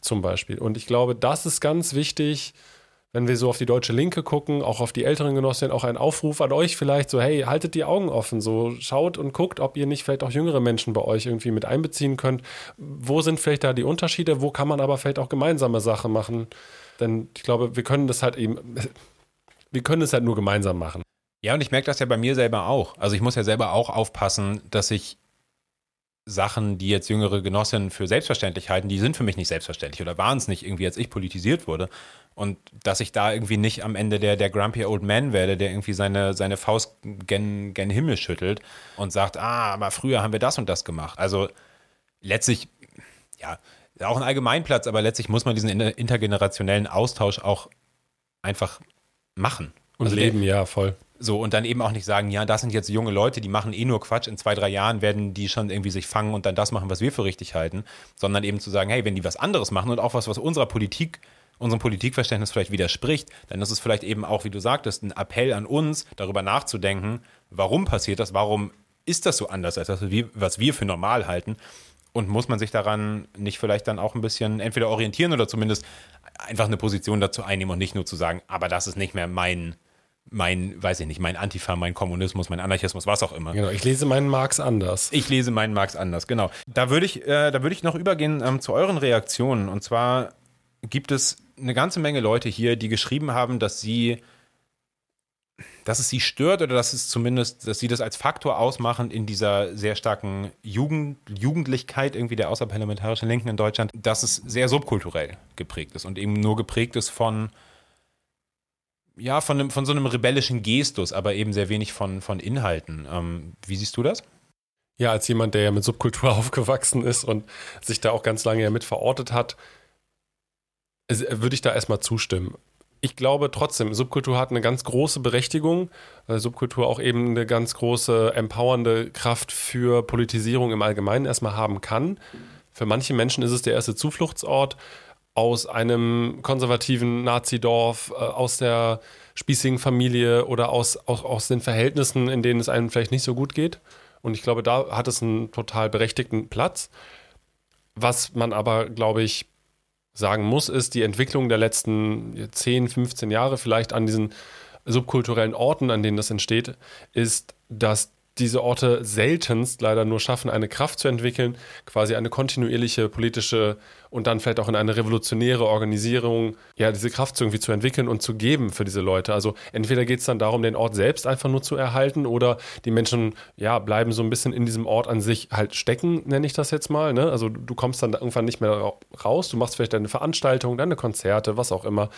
Zum Beispiel. Und ich glaube, das ist ganz wichtig, wenn wir so auf die deutsche Linke gucken, auch auf die älteren Genossinnen, auch ein Aufruf an euch vielleicht so, hey, haltet die Augen offen, so schaut und guckt, ob ihr nicht vielleicht auch jüngere Menschen bei euch irgendwie mit einbeziehen könnt. Wo sind vielleicht da die Unterschiede? Wo kann man aber vielleicht auch gemeinsame Sachen machen? Denn ich glaube, wir können das halt eben, (laughs) wir können es halt nur gemeinsam machen. Ja, und ich merke das ja bei mir selber auch. Also ich muss ja selber auch aufpassen, dass ich Sachen, die jetzt jüngere Genossinnen für selbstverständlich halten, die sind für mich nicht selbstverständlich oder waren es nicht irgendwie, als ich politisiert wurde. Und dass ich da irgendwie nicht am Ende der, der Grumpy Old Man werde, der irgendwie seine, seine Faust gen, gen Himmel schüttelt und sagt, ah, aber früher haben wir das und das gemacht. Also letztlich, ja, auch ein Allgemeinplatz, aber letztlich muss man diesen intergenerationellen Austausch auch einfach machen. Und also leben, der, ja, voll. So, und dann eben auch nicht sagen, ja, das sind jetzt junge Leute, die machen eh nur Quatsch, in zwei, drei Jahren werden die schon irgendwie sich fangen und dann das machen, was wir für richtig halten, sondern eben zu sagen, hey, wenn die was anderes machen und auch was, was unserer Politik, unserem Politikverständnis vielleicht widerspricht, dann ist es vielleicht eben auch, wie du sagtest, ein Appell an uns, darüber nachzudenken, warum passiert das, warum ist das so anders als das, was wir für normal halten? Und muss man sich daran nicht vielleicht dann auch ein bisschen entweder orientieren oder zumindest einfach eine Position dazu einnehmen und nicht nur zu sagen, aber das ist nicht mehr mein mein, weiß ich nicht, mein Antifa, mein Kommunismus, mein Anarchismus, was auch immer. Genau, ich lese meinen Marx anders. Ich lese meinen Marx anders, genau. Da würde ich, äh, da würde ich noch übergehen ähm, zu euren Reaktionen. Und zwar gibt es eine ganze Menge Leute hier, die geschrieben haben, dass sie, dass es sie stört oder dass es zumindest, dass sie das als Faktor ausmachen in dieser sehr starken Jugend, Jugendlichkeit irgendwie der außerparlamentarischen Linken in Deutschland, dass es sehr subkulturell geprägt ist und eben nur geprägt ist von ja, von, einem, von so einem rebellischen Gestus, aber eben sehr wenig von, von Inhalten. Ähm, wie siehst du das? Ja, als jemand, der ja mit Subkultur (laughs) aufgewachsen ist und sich da auch ganz lange ja mit verortet hat, würde ich da erstmal zustimmen. Ich glaube trotzdem, Subkultur hat eine ganz große Berechtigung, Subkultur auch eben eine ganz große empowernde Kraft für Politisierung im Allgemeinen erstmal haben kann. Für manche Menschen ist es der erste Zufluchtsort aus einem konservativen Nazidorf, äh, aus der spießigen Familie oder aus, aus, aus den Verhältnissen, in denen es einem vielleicht nicht so gut geht. Und ich glaube, da hat es einen total berechtigten Platz. Was man aber, glaube ich, sagen muss, ist die Entwicklung der letzten 10, 15 Jahre vielleicht an diesen subkulturellen Orten, an denen das entsteht, ist, dass diese Orte seltenst leider nur schaffen, eine Kraft zu entwickeln, quasi eine kontinuierliche politische und dann vielleicht auch in eine revolutionäre Organisierung, ja, diese Kraft irgendwie zu entwickeln und zu geben für diese Leute. Also entweder geht es dann darum, den Ort selbst einfach nur zu erhalten oder die Menschen, ja, bleiben so ein bisschen in diesem Ort an sich halt stecken, nenne ich das jetzt mal. Ne? Also du kommst dann irgendwann nicht mehr raus, du machst vielleicht deine Veranstaltung, deine Konzerte, was auch immer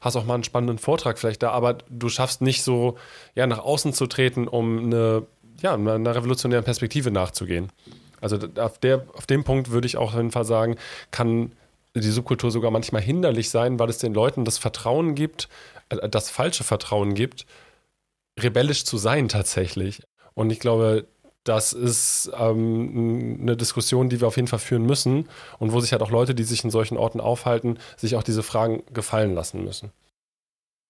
hast auch mal einen spannenden Vortrag vielleicht da, aber du schaffst nicht so, ja, nach außen zu treten, um eine ja, einer revolutionären Perspektive nachzugehen. Also auf, der, auf dem Punkt würde ich auch auf jeden Fall sagen, kann die Subkultur sogar manchmal hinderlich sein, weil es den Leuten das Vertrauen gibt, äh, das falsche Vertrauen gibt, rebellisch zu sein tatsächlich. Und ich glaube, das ist ähm, eine Diskussion, die wir auf jeden Fall führen müssen und wo sich halt auch Leute, die sich in solchen Orten aufhalten, sich auch diese Fragen gefallen lassen müssen.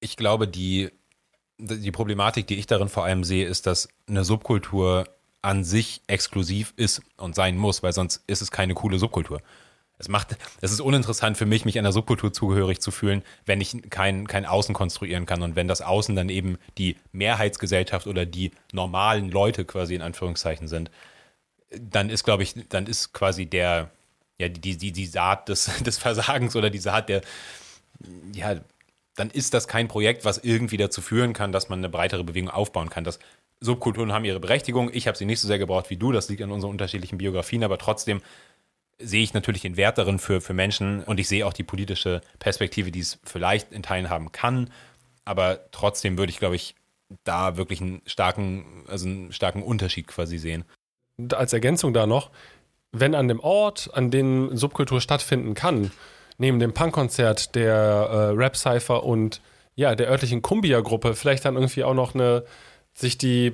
Ich glaube, die die Problematik, die ich darin vor allem sehe, ist, dass eine Subkultur an sich exklusiv ist und sein muss, weil sonst ist es keine coole Subkultur. Es macht, es ist uninteressant für mich, mich einer Subkultur zugehörig zu fühlen, wenn ich kein, kein Außen konstruieren kann und wenn das Außen dann eben die Mehrheitsgesellschaft oder die normalen Leute quasi in Anführungszeichen sind, dann ist, glaube ich, dann ist quasi der, ja, die, die, die Saat des, (laughs) des Versagens oder die Saat der, ja, dann ist das kein Projekt, was irgendwie dazu führen kann, dass man eine breitere Bewegung aufbauen kann. Das Subkulturen haben ihre Berechtigung. Ich habe sie nicht so sehr gebraucht wie du. Das liegt an unseren unterschiedlichen Biografien. Aber trotzdem sehe ich natürlich den Wert darin für, für Menschen und ich sehe auch die politische Perspektive, die es vielleicht in Teilen haben kann. Aber trotzdem würde ich, glaube ich, da wirklich einen starken, also einen starken Unterschied quasi sehen. Als Ergänzung da noch, wenn an dem Ort, an dem Subkultur stattfinden kann, neben dem Punkkonzert, der äh, Rap-Cypher und ja, der örtlichen Kumbia-Gruppe vielleicht dann irgendwie auch noch eine, sich die,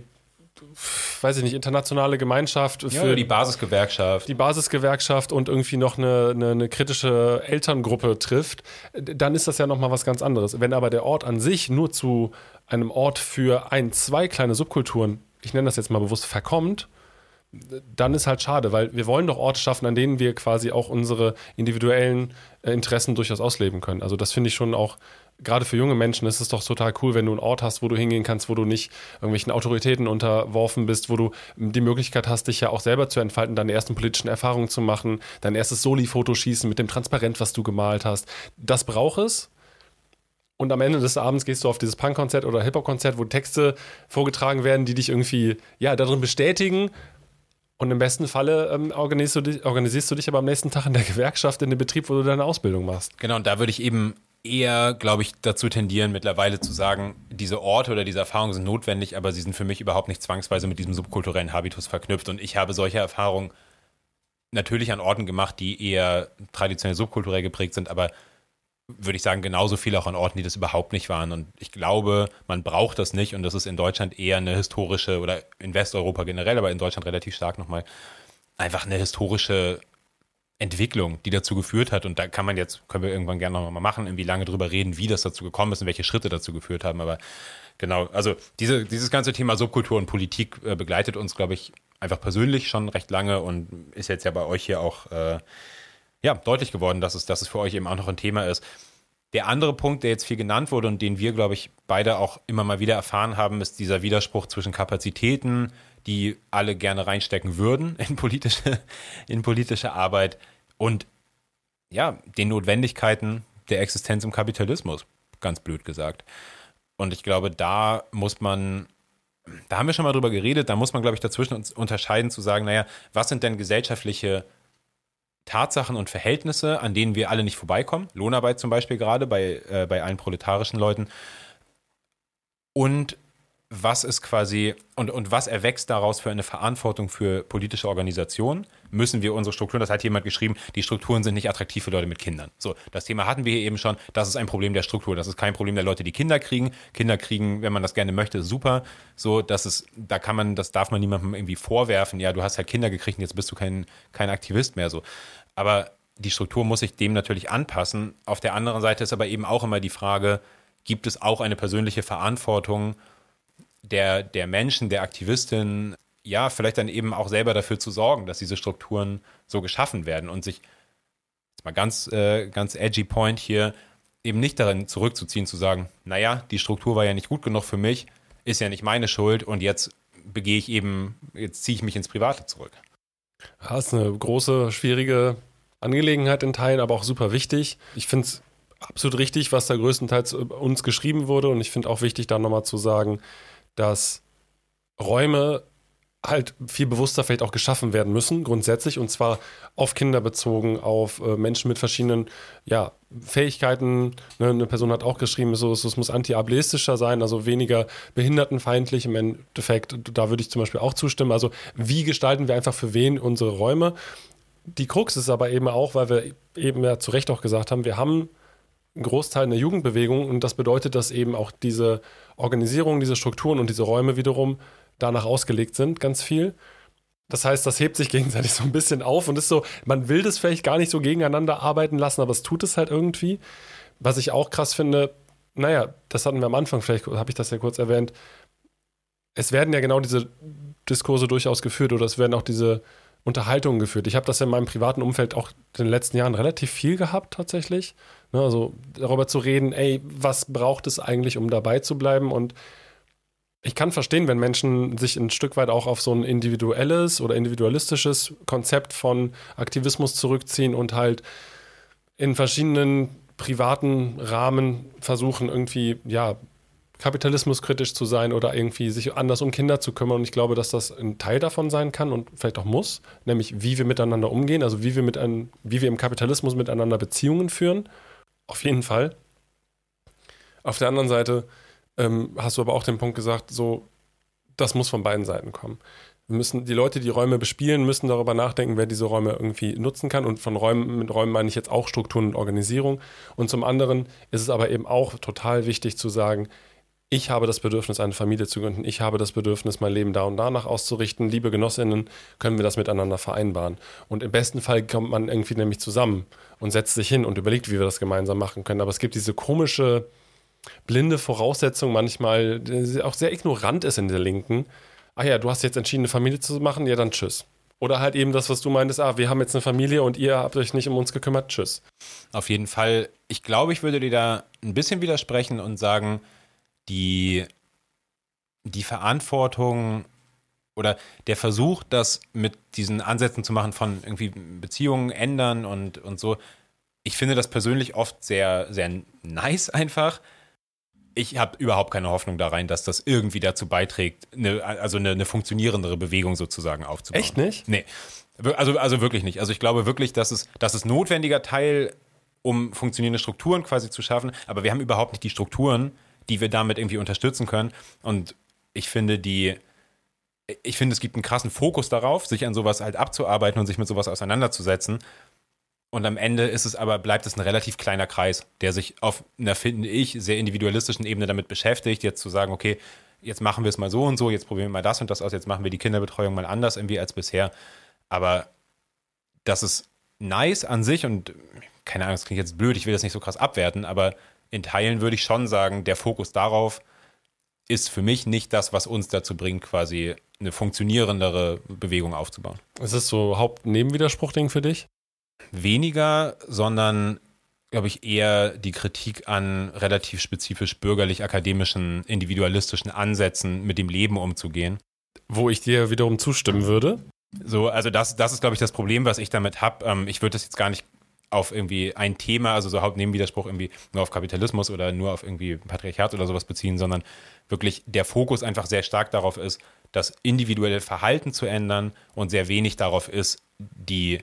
weiß ich nicht, internationale Gemeinschaft für ja, die Basisgewerkschaft. Die Basisgewerkschaft und irgendwie noch eine, eine, eine, kritische Elterngruppe trifft, dann ist das ja nochmal was ganz anderes. Wenn aber der Ort an sich nur zu einem Ort für ein, zwei kleine Subkulturen, ich nenne das jetzt mal bewusst, verkommt, dann ist halt schade, weil wir wollen doch Orte schaffen, an denen wir quasi auch unsere individuellen äh, Interessen durchaus ausleben können. Also das finde ich schon auch, gerade für junge Menschen ist es doch total cool, wenn du einen Ort hast, wo du hingehen kannst, wo du nicht irgendwelchen Autoritäten unterworfen bist, wo du die Möglichkeit hast, dich ja auch selber zu entfalten, deine ersten politischen Erfahrungen zu machen, dein erstes Soli-Foto schießen mit dem Transparent, was du gemalt hast. Das braucht es. Und am Ende des Abends gehst du auf dieses Punk-Konzert oder Hip-Hop-Konzert, wo Texte vorgetragen werden, die dich irgendwie ja darin bestätigen und im besten Falle ähm, organisierst, du dich, organisierst du dich aber am nächsten Tag in der Gewerkschaft, in dem Betrieb, wo du deine Ausbildung machst. Genau, und da würde ich eben eher, glaube ich, dazu tendieren, mittlerweile zu sagen, diese Orte oder diese Erfahrungen sind notwendig, aber sie sind für mich überhaupt nicht zwangsweise mit diesem subkulturellen Habitus verknüpft. Und ich habe solche Erfahrungen natürlich an Orten gemacht, die eher traditionell subkulturell geprägt sind, aber würde ich sagen, genauso viel auch an Orten, die das überhaupt nicht waren. Und ich glaube, man braucht das nicht und das ist in Deutschland eher eine historische oder in Westeuropa generell, aber in Deutschland relativ stark nochmal, einfach eine historische Entwicklung, die dazu geführt hat. Und da kann man jetzt, können wir irgendwann gerne nochmal machen, irgendwie lange drüber reden, wie das dazu gekommen ist und welche Schritte dazu geführt haben. Aber genau, also diese, dieses ganze Thema Subkultur und Politik äh, begleitet uns, glaube ich, einfach persönlich schon recht lange und ist jetzt ja bei euch hier auch äh, ja, deutlich geworden, dass es, dass es für euch eben auch noch ein Thema ist. Der andere Punkt, der jetzt viel genannt wurde und den wir, glaube ich, beide auch immer mal wieder erfahren haben, ist dieser Widerspruch zwischen Kapazitäten, die alle gerne reinstecken würden in politische, (laughs) in politische Arbeit und ja, den Notwendigkeiten der Existenz im Kapitalismus, ganz blöd gesagt. Und ich glaube, da muss man, da haben wir schon mal drüber geredet, da muss man, glaube ich, dazwischen unterscheiden zu sagen, naja, was sind denn gesellschaftliche Tatsachen und Verhältnisse, an denen wir alle nicht vorbeikommen. Lohnarbeit zum Beispiel gerade bei, äh, bei allen proletarischen Leuten. Und was ist quasi und, und was erwächst daraus für eine Verantwortung für politische Organisationen? Müssen wir unsere Strukturen, das hat jemand geschrieben, die Strukturen sind nicht attraktiv für Leute mit Kindern. So, das Thema hatten wir hier eben schon. Das ist ein Problem der Struktur. Das ist kein Problem der Leute, die Kinder kriegen. Kinder kriegen, wenn man das gerne möchte, super. So, das ist, da kann man, das darf man niemandem irgendwie vorwerfen. Ja, du hast halt Kinder gekriegt und jetzt bist du kein, kein Aktivist mehr. So, aber die Struktur muss sich dem natürlich anpassen. Auf der anderen Seite ist aber eben auch immer die Frage, gibt es auch eine persönliche Verantwortung der, der Menschen, der Aktivistin, ja, vielleicht dann eben auch selber dafür zu sorgen, dass diese Strukturen so geschaffen werden und sich, jetzt mal ganz, äh, ganz edgy Point hier, eben nicht darin zurückzuziehen, zu sagen, naja, die Struktur war ja nicht gut genug für mich, ist ja nicht meine Schuld und jetzt begehe ich eben, jetzt ziehe ich mich ins Private zurück. Das ist eine große, schwierige Angelegenheit in Teilen, aber auch super wichtig. Ich finde es absolut richtig, was da größtenteils uns geschrieben wurde und ich finde auch wichtig, da nochmal zu sagen, dass Räume halt viel bewusster vielleicht auch geschaffen werden müssen, grundsätzlich, und zwar auf Kinder bezogen, auf äh, Menschen mit verschiedenen ja, Fähigkeiten. Ne, eine Person hat auch geschrieben, so, es muss anti-ableistischer sein, also weniger behindertenfeindlich im Endeffekt. Da würde ich zum Beispiel auch zustimmen. Also wie gestalten wir einfach für wen unsere Räume? Die Krux ist aber eben auch, weil wir eben ja zu Recht auch gesagt haben, wir haben Großteil einer Jugendbewegung und das bedeutet, dass eben auch diese Organisierung, diese Strukturen und diese Räume wiederum danach ausgelegt sind, ganz viel. Das heißt, das hebt sich (laughs) gegenseitig so ein bisschen auf und ist so, man will das vielleicht gar nicht so gegeneinander arbeiten lassen, aber es tut es halt irgendwie. Was ich auch krass finde, naja, das hatten wir am Anfang, vielleicht habe ich das ja kurz erwähnt. Es werden ja genau diese Diskurse durchaus geführt oder es werden auch diese Unterhaltungen geführt. Ich habe das in meinem privaten Umfeld auch in den letzten Jahren relativ viel gehabt, tatsächlich. Ne, also darüber zu reden, ey, was braucht es eigentlich, um dabei zu bleiben? Und ich kann verstehen, wenn Menschen sich ein Stück weit auch auf so ein individuelles oder individualistisches Konzept von Aktivismus zurückziehen und halt in verschiedenen privaten Rahmen versuchen, irgendwie, ja, kapitalismuskritisch zu sein oder irgendwie sich anders um Kinder zu kümmern. Und ich glaube, dass das ein Teil davon sein kann und vielleicht auch muss, nämlich wie wir miteinander umgehen, also wie wir, mit ein, wie wir im Kapitalismus miteinander Beziehungen führen. Auf jeden Fall. Auf der anderen Seite ähm, hast du aber auch den Punkt gesagt, so, das muss von beiden Seiten kommen. Wir müssen, die Leute, die Räume bespielen, müssen darüber nachdenken, wer diese Räume irgendwie nutzen kann. Und von Räumen, mit Räumen meine ich jetzt auch Strukturen und Organisierung. Und zum anderen ist es aber eben auch total wichtig zu sagen, ich habe das Bedürfnis, eine Familie zu gründen. Ich habe das Bedürfnis, mein Leben da und danach auszurichten. Liebe Genossinnen, können wir das miteinander vereinbaren? Und im besten Fall kommt man irgendwie nämlich zusammen und setzt sich hin und überlegt, wie wir das gemeinsam machen können. Aber es gibt diese komische, blinde Voraussetzung manchmal, die auch sehr ignorant ist in der Linken, ach ja, du hast jetzt entschieden, eine Familie zu machen, ja, dann tschüss. Oder halt eben das, was du meintest, ah, wir haben jetzt eine Familie und ihr habt euch nicht um uns gekümmert, tschüss. Auf jeden Fall. Ich glaube, ich würde dir da ein bisschen widersprechen und sagen, die, die Verantwortung oder der Versuch, das mit diesen Ansätzen zu machen von irgendwie Beziehungen ändern und, und so, ich finde das persönlich oft sehr, sehr nice einfach ich habe überhaupt keine Hoffnung da rein, dass das irgendwie dazu beiträgt, eine, also eine, eine, funktionierendere Bewegung sozusagen aufzubauen. Echt nicht? Nee. Also, also wirklich nicht. Also ich glaube wirklich, dass es, dass es notwendiger Teil, um funktionierende Strukturen quasi zu schaffen, aber wir haben überhaupt nicht die Strukturen, die wir damit irgendwie unterstützen können. Und ich finde, die, ich finde, es gibt einen krassen Fokus darauf, sich an sowas halt abzuarbeiten und sich mit sowas auseinanderzusetzen. Und am Ende ist es aber, bleibt es ein relativ kleiner Kreis, der sich auf einer, finde ich, sehr individualistischen Ebene damit beschäftigt, jetzt zu sagen, okay, jetzt machen wir es mal so und so, jetzt probieren wir mal das und das aus, jetzt machen wir die Kinderbetreuung mal anders irgendwie als bisher. Aber das ist nice an sich und keine Ahnung, das klingt jetzt blöd, ich will das nicht so krass abwerten, aber in Teilen würde ich schon sagen, der Fokus darauf ist für mich nicht das, was uns dazu bringt, quasi eine funktionierendere Bewegung aufzubauen. Ist das so Hauptnebenwiderspruch-Ding für dich? weniger, sondern glaube ich, eher die Kritik an relativ spezifisch bürgerlich-akademischen, individualistischen Ansätzen, mit dem Leben umzugehen. Wo ich dir wiederum zustimmen würde. So, also das, das ist, glaube ich, das Problem, was ich damit habe. Ähm, ich würde das jetzt gar nicht auf irgendwie ein Thema, also so Hauptnebenwiderspruch irgendwie nur auf Kapitalismus oder nur auf irgendwie Patriarchat oder sowas beziehen, sondern wirklich der Fokus einfach sehr stark darauf ist, das individuelle Verhalten zu ändern und sehr wenig darauf ist, die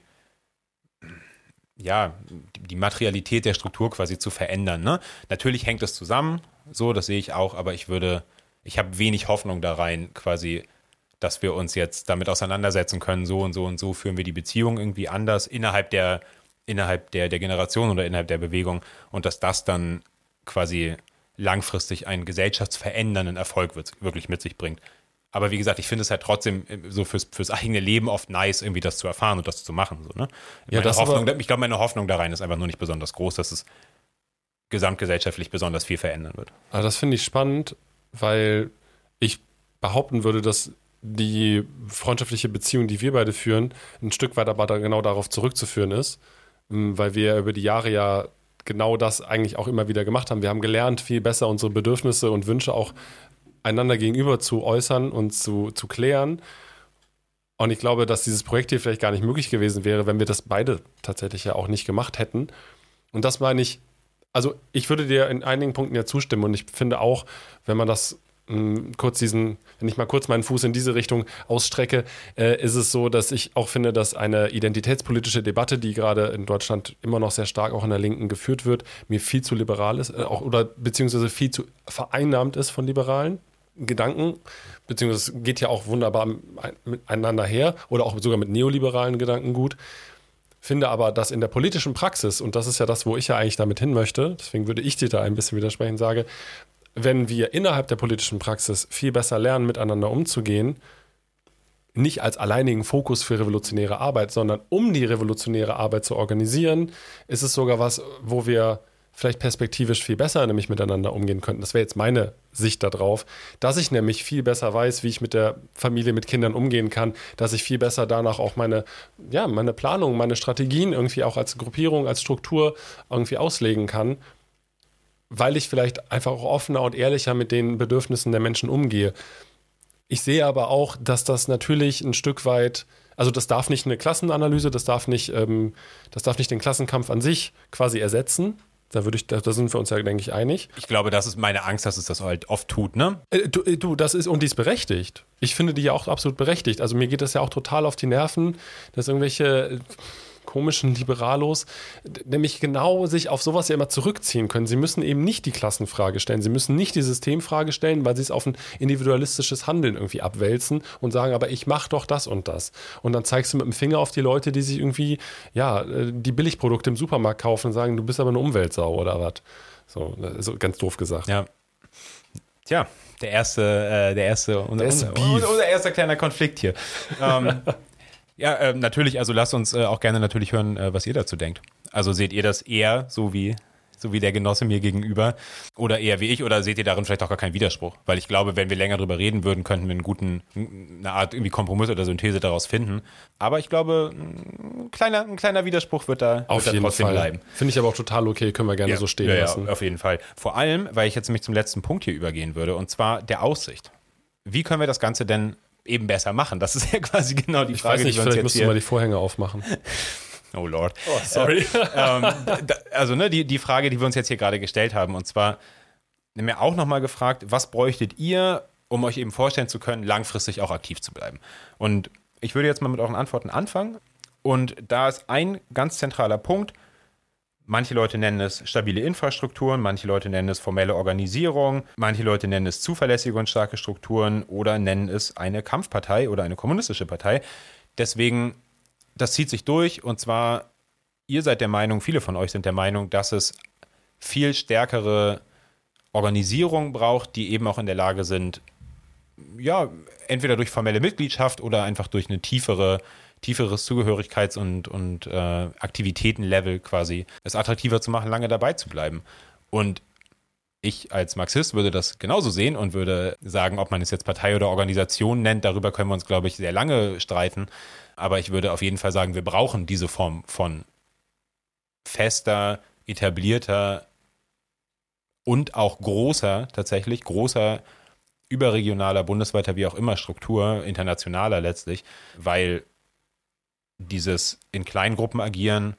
ja, die Materialität der Struktur quasi zu verändern. Ne? Natürlich hängt es zusammen, so, das sehe ich auch, aber ich würde, ich habe wenig Hoffnung da rein, quasi, dass wir uns jetzt damit auseinandersetzen können, so und so und so führen wir die Beziehung irgendwie anders innerhalb der, innerhalb der, der Generation oder innerhalb der Bewegung und dass das dann quasi langfristig einen gesellschaftsverändernden Erfolg wirklich mit sich bringt. Aber wie gesagt, ich finde es halt trotzdem äh, so fürs, fürs eigene Leben oft nice, irgendwie das zu erfahren und das zu machen. So, ne? ja, das Hoffnung, ich glaube, meine Hoffnung da rein ist einfach nur nicht besonders groß, dass es gesamtgesellschaftlich besonders viel verändern wird. Aber das finde ich spannend, weil ich behaupten würde, dass die freundschaftliche Beziehung, die wir beide führen, ein Stück weit aber da genau darauf zurückzuführen ist, weil wir über die Jahre ja genau das eigentlich auch immer wieder gemacht haben. Wir haben gelernt, viel besser unsere Bedürfnisse und Wünsche auch einander gegenüber zu äußern und zu, zu klären. Und ich glaube, dass dieses Projekt hier vielleicht gar nicht möglich gewesen wäre, wenn wir das beide tatsächlich ja auch nicht gemacht hätten. Und das meine ich, also ich würde dir in einigen Punkten ja zustimmen und ich finde auch, wenn man das mh, hm, kurz diesen, wenn ich mal kurz meinen Fuß in diese Richtung ausstrecke, äh, ist es so, dass ich auch finde, dass eine identitätspolitische Debatte, die gerade in Deutschland immer noch sehr stark auch in der Linken geführt wird, mir viel zu liberal ist, äh, auch, oder beziehungsweise viel zu vereinnahmt ist von Liberalen. Gedanken, beziehungsweise geht ja auch wunderbar miteinander her oder auch sogar mit neoliberalen Gedanken gut. Finde aber, dass in der politischen Praxis, und das ist ja das, wo ich ja eigentlich damit hin möchte, deswegen würde ich dir da ein bisschen widersprechen, sage, wenn wir innerhalb der politischen Praxis viel besser lernen, miteinander umzugehen, nicht als alleinigen Fokus für revolutionäre Arbeit, sondern um die revolutionäre Arbeit zu organisieren, ist es sogar was, wo wir vielleicht perspektivisch viel besser nämlich miteinander umgehen könnten. Das wäre jetzt meine Sicht darauf, dass ich nämlich viel besser weiß, wie ich mit der Familie, mit Kindern umgehen kann, dass ich viel besser danach auch meine, ja, meine Planung, meine Strategien irgendwie auch als Gruppierung, als Struktur irgendwie auslegen kann, weil ich vielleicht einfach auch offener und ehrlicher mit den Bedürfnissen der Menschen umgehe. Ich sehe aber auch, dass das natürlich ein Stück weit also das darf nicht eine Klassenanalyse, das darf nicht, ähm, das darf nicht den Klassenkampf an sich quasi ersetzen, da würde ich, da, da, sind wir uns ja, denke ich, einig. Ich glaube, das ist meine Angst, dass es das halt oft tut, ne? Äh, du, äh, du, das ist, und die ist berechtigt. Ich finde die ja auch absolut berechtigt. Also mir geht das ja auch total auf die Nerven, dass irgendwelche komischen Liberalos, nämlich genau sich auf sowas ja immer zurückziehen können. Sie müssen eben nicht die Klassenfrage stellen, sie müssen nicht die Systemfrage stellen, weil sie es auf ein individualistisches Handeln irgendwie abwälzen und sagen, aber ich mache doch das und das. Und dann zeigst du mit dem Finger auf die Leute, die sich irgendwie, ja, äh, die Billigprodukte im Supermarkt kaufen und sagen, du bist aber eine Umweltsau oder was. So, so ganz doof gesagt. Ja. Tja, der erste, äh, der erste, unser, erste unser, unser, erster kleiner Konflikt hier. ähm, (laughs) ja, äh, natürlich, also lasst uns äh, auch gerne natürlich hören, äh, was ihr dazu denkt. Also seht ihr das eher so wie so wie der Genosse mir gegenüber, oder eher wie ich, oder seht ihr darin vielleicht auch gar keinen Widerspruch? Weil ich glaube, wenn wir länger drüber reden würden, könnten wir einen guten, eine Art irgendwie Kompromiss oder Synthese daraus finden. Aber ich glaube, ein kleiner, ein kleiner Widerspruch wird da, auf wird jeden da trotzdem Fall. bleiben. Finde ich aber auch total okay, können wir gerne ja, so stehen ja, lassen. Ja, auf jeden Fall. Vor allem, weil ich jetzt nämlich zum letzten Punkt hier übergehen würde, und zwar der Aussicht. Wie können wir das Ganze denn eben besser machen? Das ist ja (laughs) quasi genau die ich Frage, weiß nicht, die wir vielleicht uns jetzt hier mal die Vorhänge aufmachen. (laughs) Oh Lord. Oh, sorry. ähm, da, also ne, die, die Frage, die wir uns jetzt hier gerade gestellt haben, und zwar haben wir auch nochmal gefragt, was bräuchtet ihr, um euch eben vorstellen zu können, langfristig auch aktiv zu bleiben? Und ich würde jetzt mal mit euren Antworten anfangen. Und da ist ein ganz zentraler Punkt. Manche Leute nennen es stabile Infrastrukturen, manche Leute nennen es formelle Organisierung, manche Leute nennen es zuverlässige und starke Strukturen oder nennen es eine Kampfpartei oder eine kommunistische Partei. Deswegen das zieht sich durch und zwar, ihr seid der Meinung, viele von euch sind der Meinung, dass es viel stärkere Organisierungen braucht, die eben auch in der Lage sind, ja, entweder durch formelle Mitgliedschaft oder einfach durch eine tiefere, tieferes Zugehörigkeits- und, und äh, Aktivitätenlevel quasi es attraktiver zu machen, lange dabei zu bleiben. Und ich als Marxist würde das genauso sehen und würde sagen, ob man es jetzt Partei oder Organisation nennt, darüber können wir uns, glaube ich, sehr lange streiten. Aber ich würde auf jeden Fall sagen, wir brauchen diese Form von fester, etablierter und auch großer, tatsächlich großer, überregionaler, bundesweiter, wie auch immer Struktur, internationaler letztlich, weil dieses in Kleingruppen agieren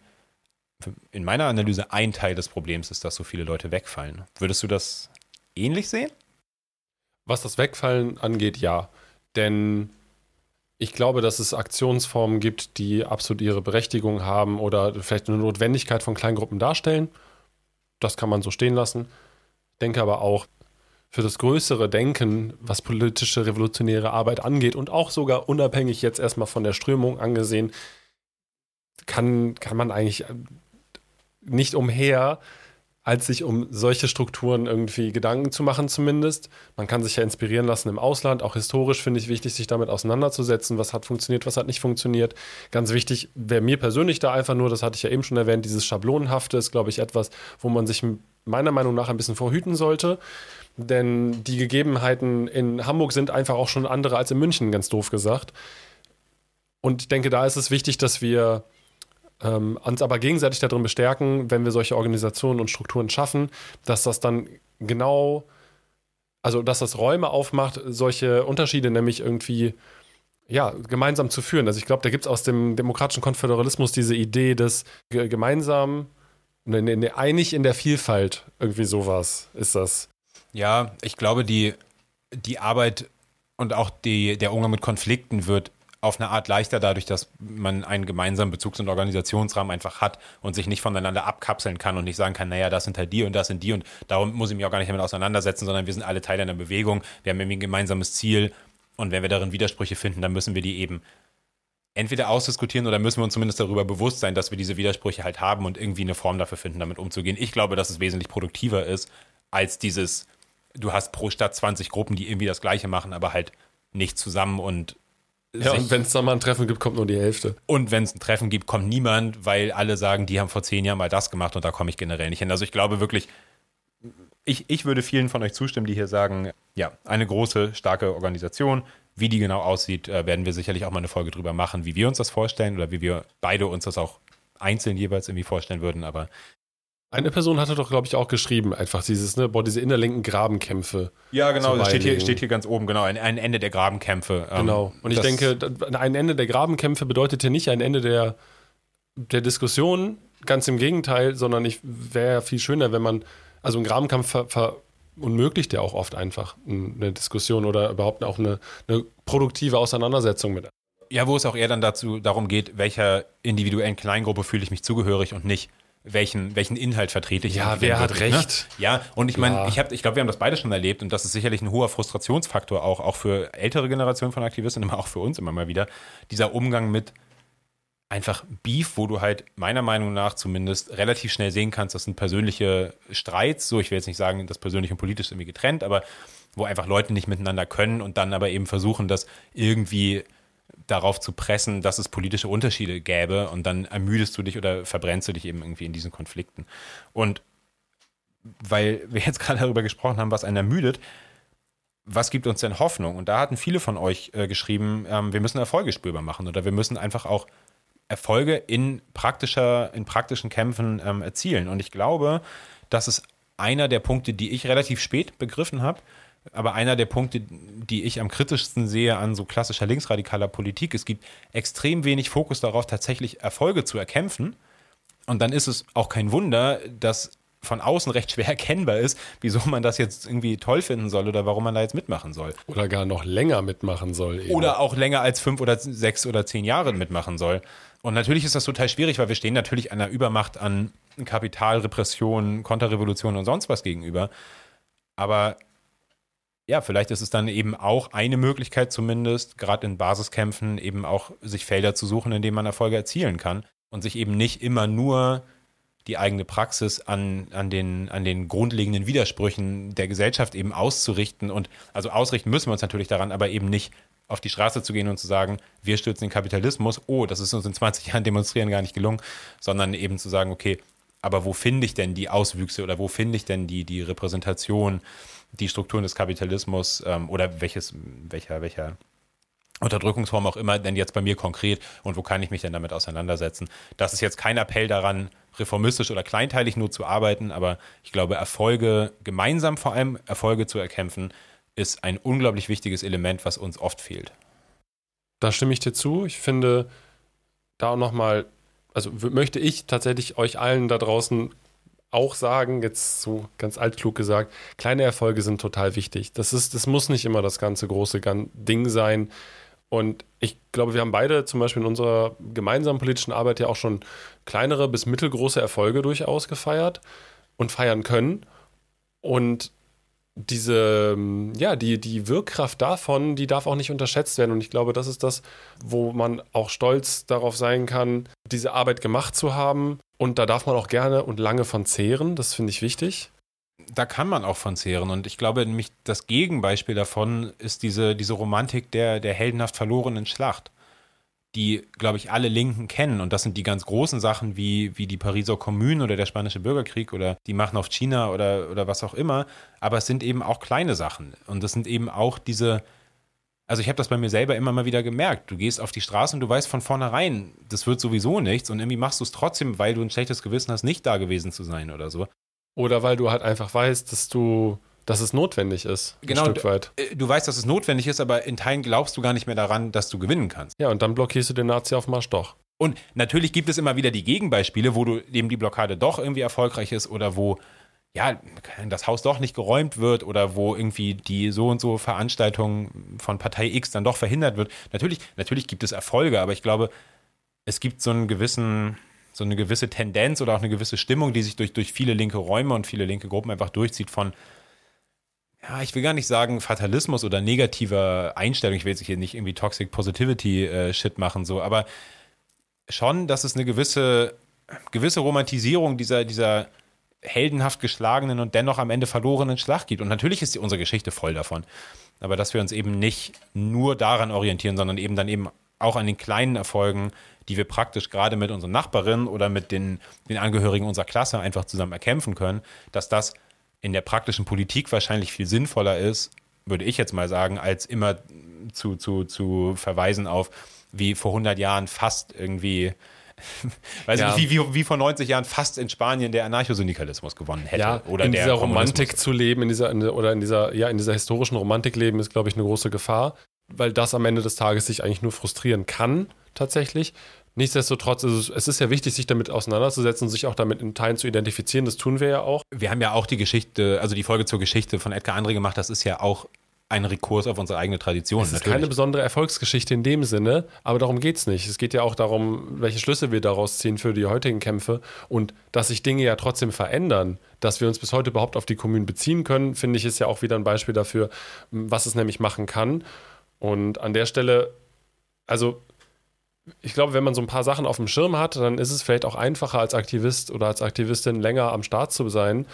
in meiner Analyse ein Teil des Problems ist, dass so viele Leute wegfallen. Würdest du das ähnlich sehen? Was das Wegfallen angeht, ja. Denn ich glaube, dass es Aktionsformen gibt, die absolut ihre Berechtigung haben oder vielleicht eine Notwendigkeit von Kleingruppen darstellen. Das kann man so stehen lassen. Ich denke aber auch, für das größere Denken, was politische revolutionäre Arbeit angeht und auch sogar unabhängig jetzt erstmal von der Strömung angesehen, kann, kann man eigentlich nicht umher, als sich um solche Strukturen irgendwie Gedanken zu machen zumindest. Man kann sich ja inspirieren lassen im Ausland. Auch historisch finde ich wichtig, sich damit auseinanderzusetzen, was hat funktioniert, was hat nicht funktioniert. Ganz wichtig wäre mir persönlich da einfach nur, das hatte ich ja eben schon erwähnt, dieses Schablonenhafte ist, glaube ich, etwas, wo man sich meiner Meinung nach ein bisschen vorhüten sollte. Denn die Gegebenheiten in Hamburg sind einfach auch schon andere als in München, ganz doof gesagt. Und ich denke, da ist es wichtig, dass wir ähm, uns aber gegenseitig darin bestärken, wenn wir solche Organisationen und Strukturen schaffen, dass das dann genau, also dass das Räume aufmacht, solche Unterschiede nämlich irgendwie ja, gemeinsam zu führen. Also ich glaube, da gibt es aus dem demokratischen Konföderalismus diese Idee des gemeinsam, ne, ne, ne, einig in der Vielfalt, irgendwie sowas ist das. Ja, ich glaube, die, die Arbeit und auch die, der Umgang mit Konflikten wird auf eine Art leichter dadurch, dass man einen gemeinsamen Bezugs- und Organisationsrahmen einfach hat und sich nicht voneinander abkapseln kann und nicht sagen kann, naja, das sind halt die und das sind die und darum muss ich mich auch gar nicht damit auseinandersetzen, sondern wir sind alle Teil einer Bewegung, wir haben irgendwie ein gemeinsames Ziel und wenn wir darin Widersprüche finden, dann müssen wir die eben entweder ausdiskutieren oder müssen wir uns zumindest darüber bewusst sein, dass wir diese Widersprüche halt haben und irgendwie eine Form dafür finden, damit umzugehen. Ich glaube, dass es wesentlich produktiver ist, als dieses, du hast pro Stadt 20 Gruppen, die irgendwie das Gleiche machen, aber halt nicht zusammen und ja, und wenn es da mal ein Treffen gibt, kommt nur die Hälfte. Und wenn es ein Treffen gibt, kommt niemand, weil alle sagen, die haben vor zehn Jahren mal das gemacht und da komme ich generell nicht hin. Also ich glaube wirklich, ich, ich würde vielen von euch zustimmen, die hier sagen, ja, eine große, starke Organisation. Wie die genau aussieht, äh, werden wir sicherlich auch mal eine Folge drüber machen, wie wir uns das vorstellen oder wie wir beide uns das auch einzeln jeweils irgendwie vorstellen würden. Aber eine Person hatte doch, glaube ich, auch geschrieben, einfach dieses, ne, boah, diese innerlinken Grabenkämpfe. Ja, genau, das steht hier, steht hier ganz oben, genau, ein, ein Ende der Grabenkämpfe. Ähm, genau. Und ich denke, ein Ende der Grabenkämpfe bedeutet hier nicht ein Ende der, der Diskussion, ganz im Gegenteil, sondern ich wäre ja viel schöner, wenn man, also ein Grabenkampf ver, verunmöglicht ja auch oft einfach eine Diskussion oder überhaupt auch eine, eine produktive Auseinandersetzung mit. Ja, wo es auch eher dann dazu darum geht, welcher individuellen Kleingruppe fühle ich mich zugehörig und nicht welchen, welchen Inhalt vertrete ich. Ja, wer hat wirklich, ne? recht? Ja, und ich meine, Ja. ich, hab- ich glaube, wir haben das beide schon erlebt und das ist sicherlich ein hoher Frustrationsfaktor auch, auch für ältere Generationen von Aktivisten, aber auch für uns immer mal wieder. Dieser Umgang mit einfach Beef, wo du halt meiner Meinung nach zumindest relativ schnell sehen kannst, das sind persönliche Streits, so ich will jetzt nicht sagen, das persönlich und politisch ist irgendwie getrennt, aber wo einfach Leute nicht miteinander können und dann aber eben versuchen, das irgendwie darauf zu pressen, dass es politische Unterschiede gäbe und dann ermüdest du dich oder verbrennst du dich eben irgendwie in diesen Konflikten. Und weil wir jetzt gerade darüber gesprochen haben, was einen ermüdet, was gibt uns denn Hoffnung? Und da hatten viele von euch äh, geschrieben, ähm, wir müssen Erfolge spürbar machen oder wir müssen einfach auch Erfolge in praktischer, in praktischen Kämpfen ähm, erzielen. Und ich glaube, das ist einer der Punkte, die ich relativ spät begriffen habe, aber einer der Punkte, die ich am kritischsten sehe an so klassischer linksradikaler Politik. Es gibt extrem wenig Fokus darauf, tatsächlich Erfolge zu erkämpfen. Und dann ist es auch kein Wunder, dass von außen recht schwer (laughs) erkennbar ist, wieso man das jetzt irgendwie toll finden soll oder warum man da jetzt mitmachen soll. Oder gar noch länger mitmachen soll. Eben. Oder auch länger als fünf oder sechs oder zehn Jahre mitmachen soll. Und natürlich ist das total schwierig, weil wir stehen natürlich einer Übermacht an Kapital, Repression, Konterrevolution und sonst was gegenüber. Aber ja, vielleicht ist es dann eben auch eine Möglichkeit zumindest, gerade in Basiskämpfen eben auch sich Felder zu suchen, in denen man Erfolge erzielen kann und sich eben nicht immer nur die eigene Praxis an, an, den, an den grundlegenden Widersprüchen der Gesellschaft eben auszurichten. Und also ausrichten müssen wir uns natürlich daran, aber eben nicht auf die Straße zu gehen und zu sagen, wir stürzen den Kapitalismus, oh, das ist uns in 20 Jahren demonstrieren gar nicht gelungen, sondern eben zu sagen, okay, aber wo finde ich denn die Auswüchse oder wo finde ich denn die, die Repräsentation, die Strukturen des Kapitalismus ähm, oder welches, welcher, welcher Unterdrückungsform auch immer denn jetzt bei mir konkret und wo kann ich mich denn damit auseinandersetzen? Das ist jetzt kein Appell daran, reformistisch oder kleinteilig nur zu arbeiten, aber ich glaube, Erfolge, gemeinsam vor allem Erfolge zu erkämpfen, ist ein unglaublich wichtiges Element, was uns oft fehlt. Da stimme ich dir zu. Ich finde, da auch nochmal, also möchte ich tatsächlich euch allen da draußen auch sagen, jetzt so ganz altklug gesagt, kleine Erfolge sind total wichtig. Das ist, das muss nicht immer das ganze große Ding sein. Und ich glaube, wir haben beide zum Beispiel in unserer gemeinsamen politischen Arbeit ja auch schon kleinere bis mittelgroße Erfolge durchaus gefeiert und feiern können. Und diese, ja, die, die Wirkkraft davon, die darf auch nicht unterschätzt werden. Und ich glaube, das ist das, wo man auch stolz darauf sein kann, diese Arbeit gemacht zu haben. Und da darf man auch gerne und lange von zehren. Das finde ich wichtig. Da kann man auch von zehren. Und ich glaube, nämlich das Gegenbeispiel davon ist diese, diese Romantik der, der heldenhaft verlorenen Schlacht, die, glaube ich, alle Linken kennen. Und das sind die ganz großen Sachen wie, wie die Pariser Kommune oder der Spanische Bürgerkrieg oder die Machen auf China oder, oder was auch immer. Aber es sind eben auch kleine Sachen. Und das sind eben auch diese. Also ich habe das bei mir selber immer mal wieder gemerkt. Du gehst auf die Straße und du weißt von vornherein, das wird sowieso nichts und irgendwie machst du es trotzdem, weil du ein schlechtes Gewissen hast, nicht da gewesen zu sein oder so. Oder weil du halt einfach weißt, dass du, dass es notwendig ist. Genau, Ein Stück weit. Äh, Du weißt, dass es notwendig ist, aber in Teilen glaubst du gar nicht mehr daran, dass du gewinnen kannst. Ja, und dann blockierst du den Nazi-Aufmarsch doch. Und natürlich gibt es immer wieder die Gegenbeispiele, wo du eben die Blockade doch irgendwie erfolgreich ist oder wo ja, das Haus doch nicht geräumt wird oder wo irgendwie die so und so Veranstaltung von Partei X dann doch verhindert wird. Natürlich, natürlich gibt es Erfolge, aber ich glaube, es gibt so einen gewissen, so eine gewisse Tendenz oder auch eine gewisse Stimmung, die sich durch, durch viele linke Räume und viele linke Gruppen einfach durchzieht von, ja, ich will gar nicht sagen Fatalismus oder negativer Einstellung. Ich will jetzt hier nicht irgendwie Toxic Positivity äh, Shit machen, so, aber schon, dass es eine gewisse, gewisse Romantisierung dieser, dieser heldenhaft geschlagenen und dennoch am Ende verlorenen Schlacht gibt. Und natürlich ist die, unsere Geschichte voll davon. Aber dass wir uns eben nicht nur daran orientieren, sondern eben dann eben auch an den kleinen Erfolgen, die wir praktisch gerade mit unseren Nachbarinnen oder mit den, den Angehörigen unserer Klasse einfach zusammen erkämpfen können, dass das in der praktischen Politik wahrscheinlich viel sinnvoller ist, würde ich jetzt mal sagen, als immer zu, zu, zu verweisen auf, wie vor 100 Jahren fast irgendwie, (laughs) weiß Ja. ich nicht, wie, wie, wie vor 90 Jahren fast in Spanien der Anarchosyndikalismus gewonnen hätte. Ja, oder in dieser. Romantik zu leben, in dieser, in der- oder in dieser, ja, in dieser historischen Romantik leben, ist, glaube ich, eine große Gefahr, weil das am Ende des Tages sich eigentlich nur frustrieren kann, tatsächlich. Nichtsdestotrotz ist es, es ist ja wichtig, sich damit auseinanderzusetzen und sich auch damit in Teilen zu identifizieren. Das tun wir ja auch. Wir haben ja auch die Geschichte, also die Folge zur Geschichte von Edgar André gemacht, das ist ja auch ein Rekurs auf unsere eigene Tradition. Es ist natürlich. keine besondere Erfolgsgeschichte in dem Sinne, aber darum geht es nicht. Es geht ja auch darum, welche Schlüsse wir daraus ziehen für die heutigen Kämpfe und dass sich Dinge ja trotzdem verändern. Dass wir uns bis heute überhaupt auf die Kommunen beziehen können, finde ich, ist ja auch wieder ein Beispiel dafür, was es nämlich machen kann. Und an der Stelle, also ich glaube, wenn man so ein paar Sachen auf dem Schirm hat, dann ist es vielleicht auch einfacher als Aktivist oder als Aktivistin länger am Start zu sein.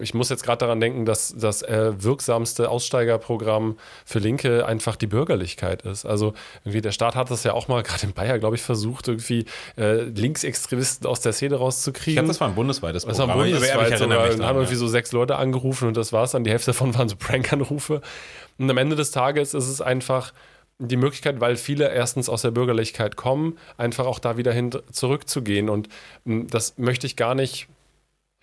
Ich muss jetzt gerade daran denken, dass das äh, wirksamste Aussteigerprogramm für Linke einfach die Bürgerlichkeit ist. Also irgendwie der Staat hat das ja auch mal (laughs) gerade in Bayern, glaube ich, versucht, irgendwie äh, Linksextremisten aus der Szene rauszukriegen. Ich glaube, das war ein bundesweites Programm. Das war ein bundesweit sogar. Und haben irgendwie so sechs Leute angerufen und das war's dann. Die Hälfte davon waren so Prank-Anrufe. Und am Ende des Tages ist es einfach die Möglichkeit, weil viele erstens aus der Bürgerlichkeit kommen, einfach auch da wieder hin zurückzugehen. Und hm, das möchte ich gar nicht, ich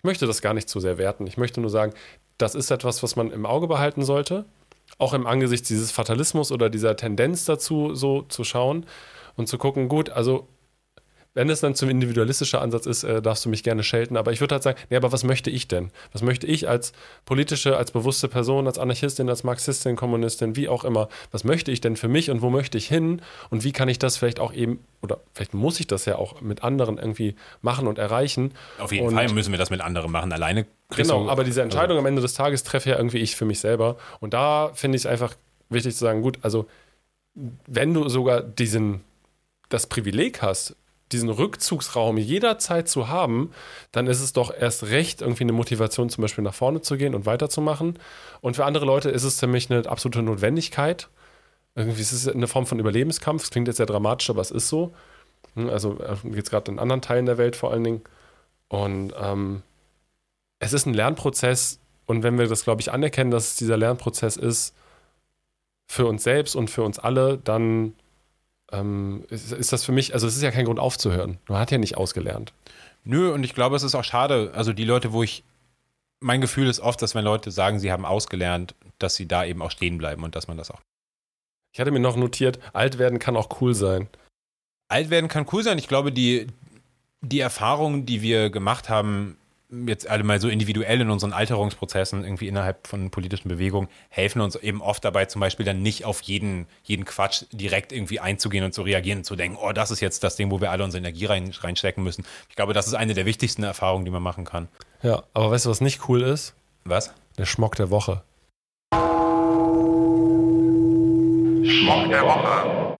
möchte das gar nicht zu sehr werten. Ich möchte nur sagen, das ist etwas, was man im Auge behalten sollte, auch im Angesicht dieses Fatalismus oder dieser Tendenz dazu, so zu schauen und zu gucken, gut, also wenn es dann zum individualistischen Ansatz ist, äh, darfst du mich gerne schelten. Aber ich würde halt sagen, nee, aber was möchte ich denn? Was möchte ich als politische, als bewusste Person, als Anarchistin, als Marxistin, Kommunistin, wie auch immer, was möchte ich denn für mich und wo möchte ich hin? Und wie kann ich das vielleicht auch eben, oder vielleicht muss ich das ja auch mit anderen irgendwie machen und erreichen? Auf jeden und, Fall müssen wir das mit anderen machen. Alleine. Genau, aber diese Entscheidung also, am Ende des Tages treffe ja irgendwie ich für mich selber. Und da finde ich es einfach wichtig zu sagen, gut, also wenn du sogar diesen, das Privileg hast, diesen Rückzugsraum jederzeit zu haben, dann ist es doch erst recht irgendwie eine Motivation, zum Beispiel nach vorne zu gehen und weiterzumachen. Und für andere Leute ist es nämlich eine absolute Notwendigkeit. Irgendwie ist es eine Form von Überlebenskampf. Das klingt jetzt sehr dramatisch, aber es ist so. Hm, also äh, geht es gerade in anderen Teilen der Welt vor allen Dingen. Und ähm, es ist ein Lernprozess. Und wenn wir das, glaube ich, anerkennen, dass es dieser Lernprozess ist, für uns selbst und für uns alle, dann ähm, ist, ist, das für mich, also es ist ja kein Grund aufzuhören. Man hat ja nicht ausgelernt. Nö, und ich glaube, es ist auch schade. Also die Leute, wo ich, mein Gefühl ist oft, dass wenn Leute sagen, sie haben ausgelernt, dass sie da eben auch stehen bleiben und dass man das auch. Ich hatte mir noch notiert, alt werden kann auch cool sein. Alt werden kann cool sein. Ich glaube, die, die Erfahrungen, die wir gemacht haben, jetzt alle mal so individuell in unseren Alterungsprozessen irgendwie innerhalb von politischen Bewegungen helfen uns eben oft dabei, zum Beispiel dann nicht auf jeden, jeden Quatsch direkt irgendwie einzugehen und zu reagieren und zu denken, oh, das ist jetzt das Ding, wo wir alle unsere Energie rein, reinstecken müssen. Ich glaube, das ist eine der wichtigsten Erfahrungen, die man machen kann. Ja, aber weißt du, was nicht cool ist? Was? Der Schmock der Woche. Schmock der Woche.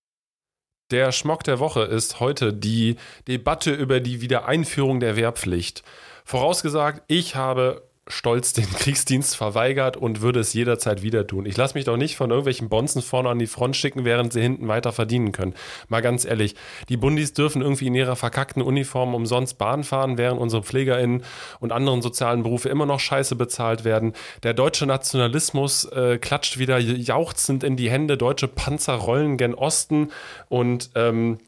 Der Schmock der Woche ist heute die Debatte über die Wiedereinführung der Wehrpflicht. Vorausgesagt, ich habe stolz den (laughs) Kriegsdienst verweigert und würde es jederzeit wieder tun. Ich lasse mich doch nicht von irgendwelchen Bonzen vorne an die Front schicken, während sie hinten weiter verdienen können. Mal ganz ehrlich, die Bundis dürfen irgendwie in ihrer verkackten Uniform umsonst Bahn fahren, während unsere PflegerInnen und anderen sozialen Berufe immer noch scheiße bezahlt werden. Der deutsche Nationalismus äh, klatscht wieder jauchzend in die Hände, deutsche Panzer rollen gen Osten und ähm,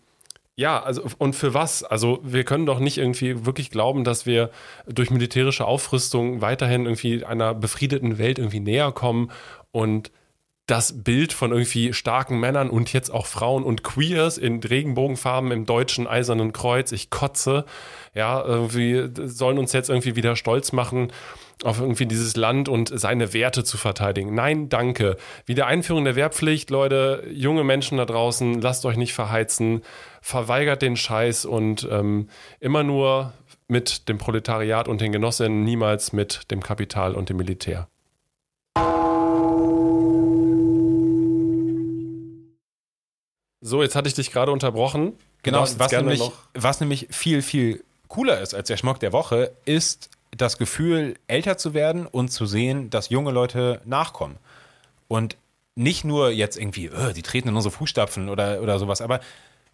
ja, also und für was? Also wir können doch nicht irgendwie wirklich glauben, dass wir durch militärische Aufrüstung weiterhin irgendwie einer befriedeten Welt irgendwie näher kommen und das Bild von irgendwie starken Männern und jetzt auch Frauen und Queers in Regenbogenfarben im deutschen Eisernen Kreuz, ich kotze, ja, irgendwie sollen uns jetzt irgendwie wieder stolz machen auf irgendwie dieses Land und seine Werte zu verteidigen. Nein, danke. Wiedereinführung der Wehrpflicht, Leute, junge Menschen da draußen, lasst euch nicht verheizen verweigert den Scheiß und ähm, immer nur mit dem Proletariat und den Genossinnen, niemals mit dem Kapital und dem Militär. So, jetzt hatte ich dich gerade unterbrochen. Genau, was nämlich, was nämlich viel, viel cooler ist als der Schmuck der Woche, ist das Gefühl, älter zu werden und zu sehen, dass junge Leute nachkommen. Und nicht nur jetzt irgendwie, oh, die treten in unsere Fußstapfen oder, oder sowas, aber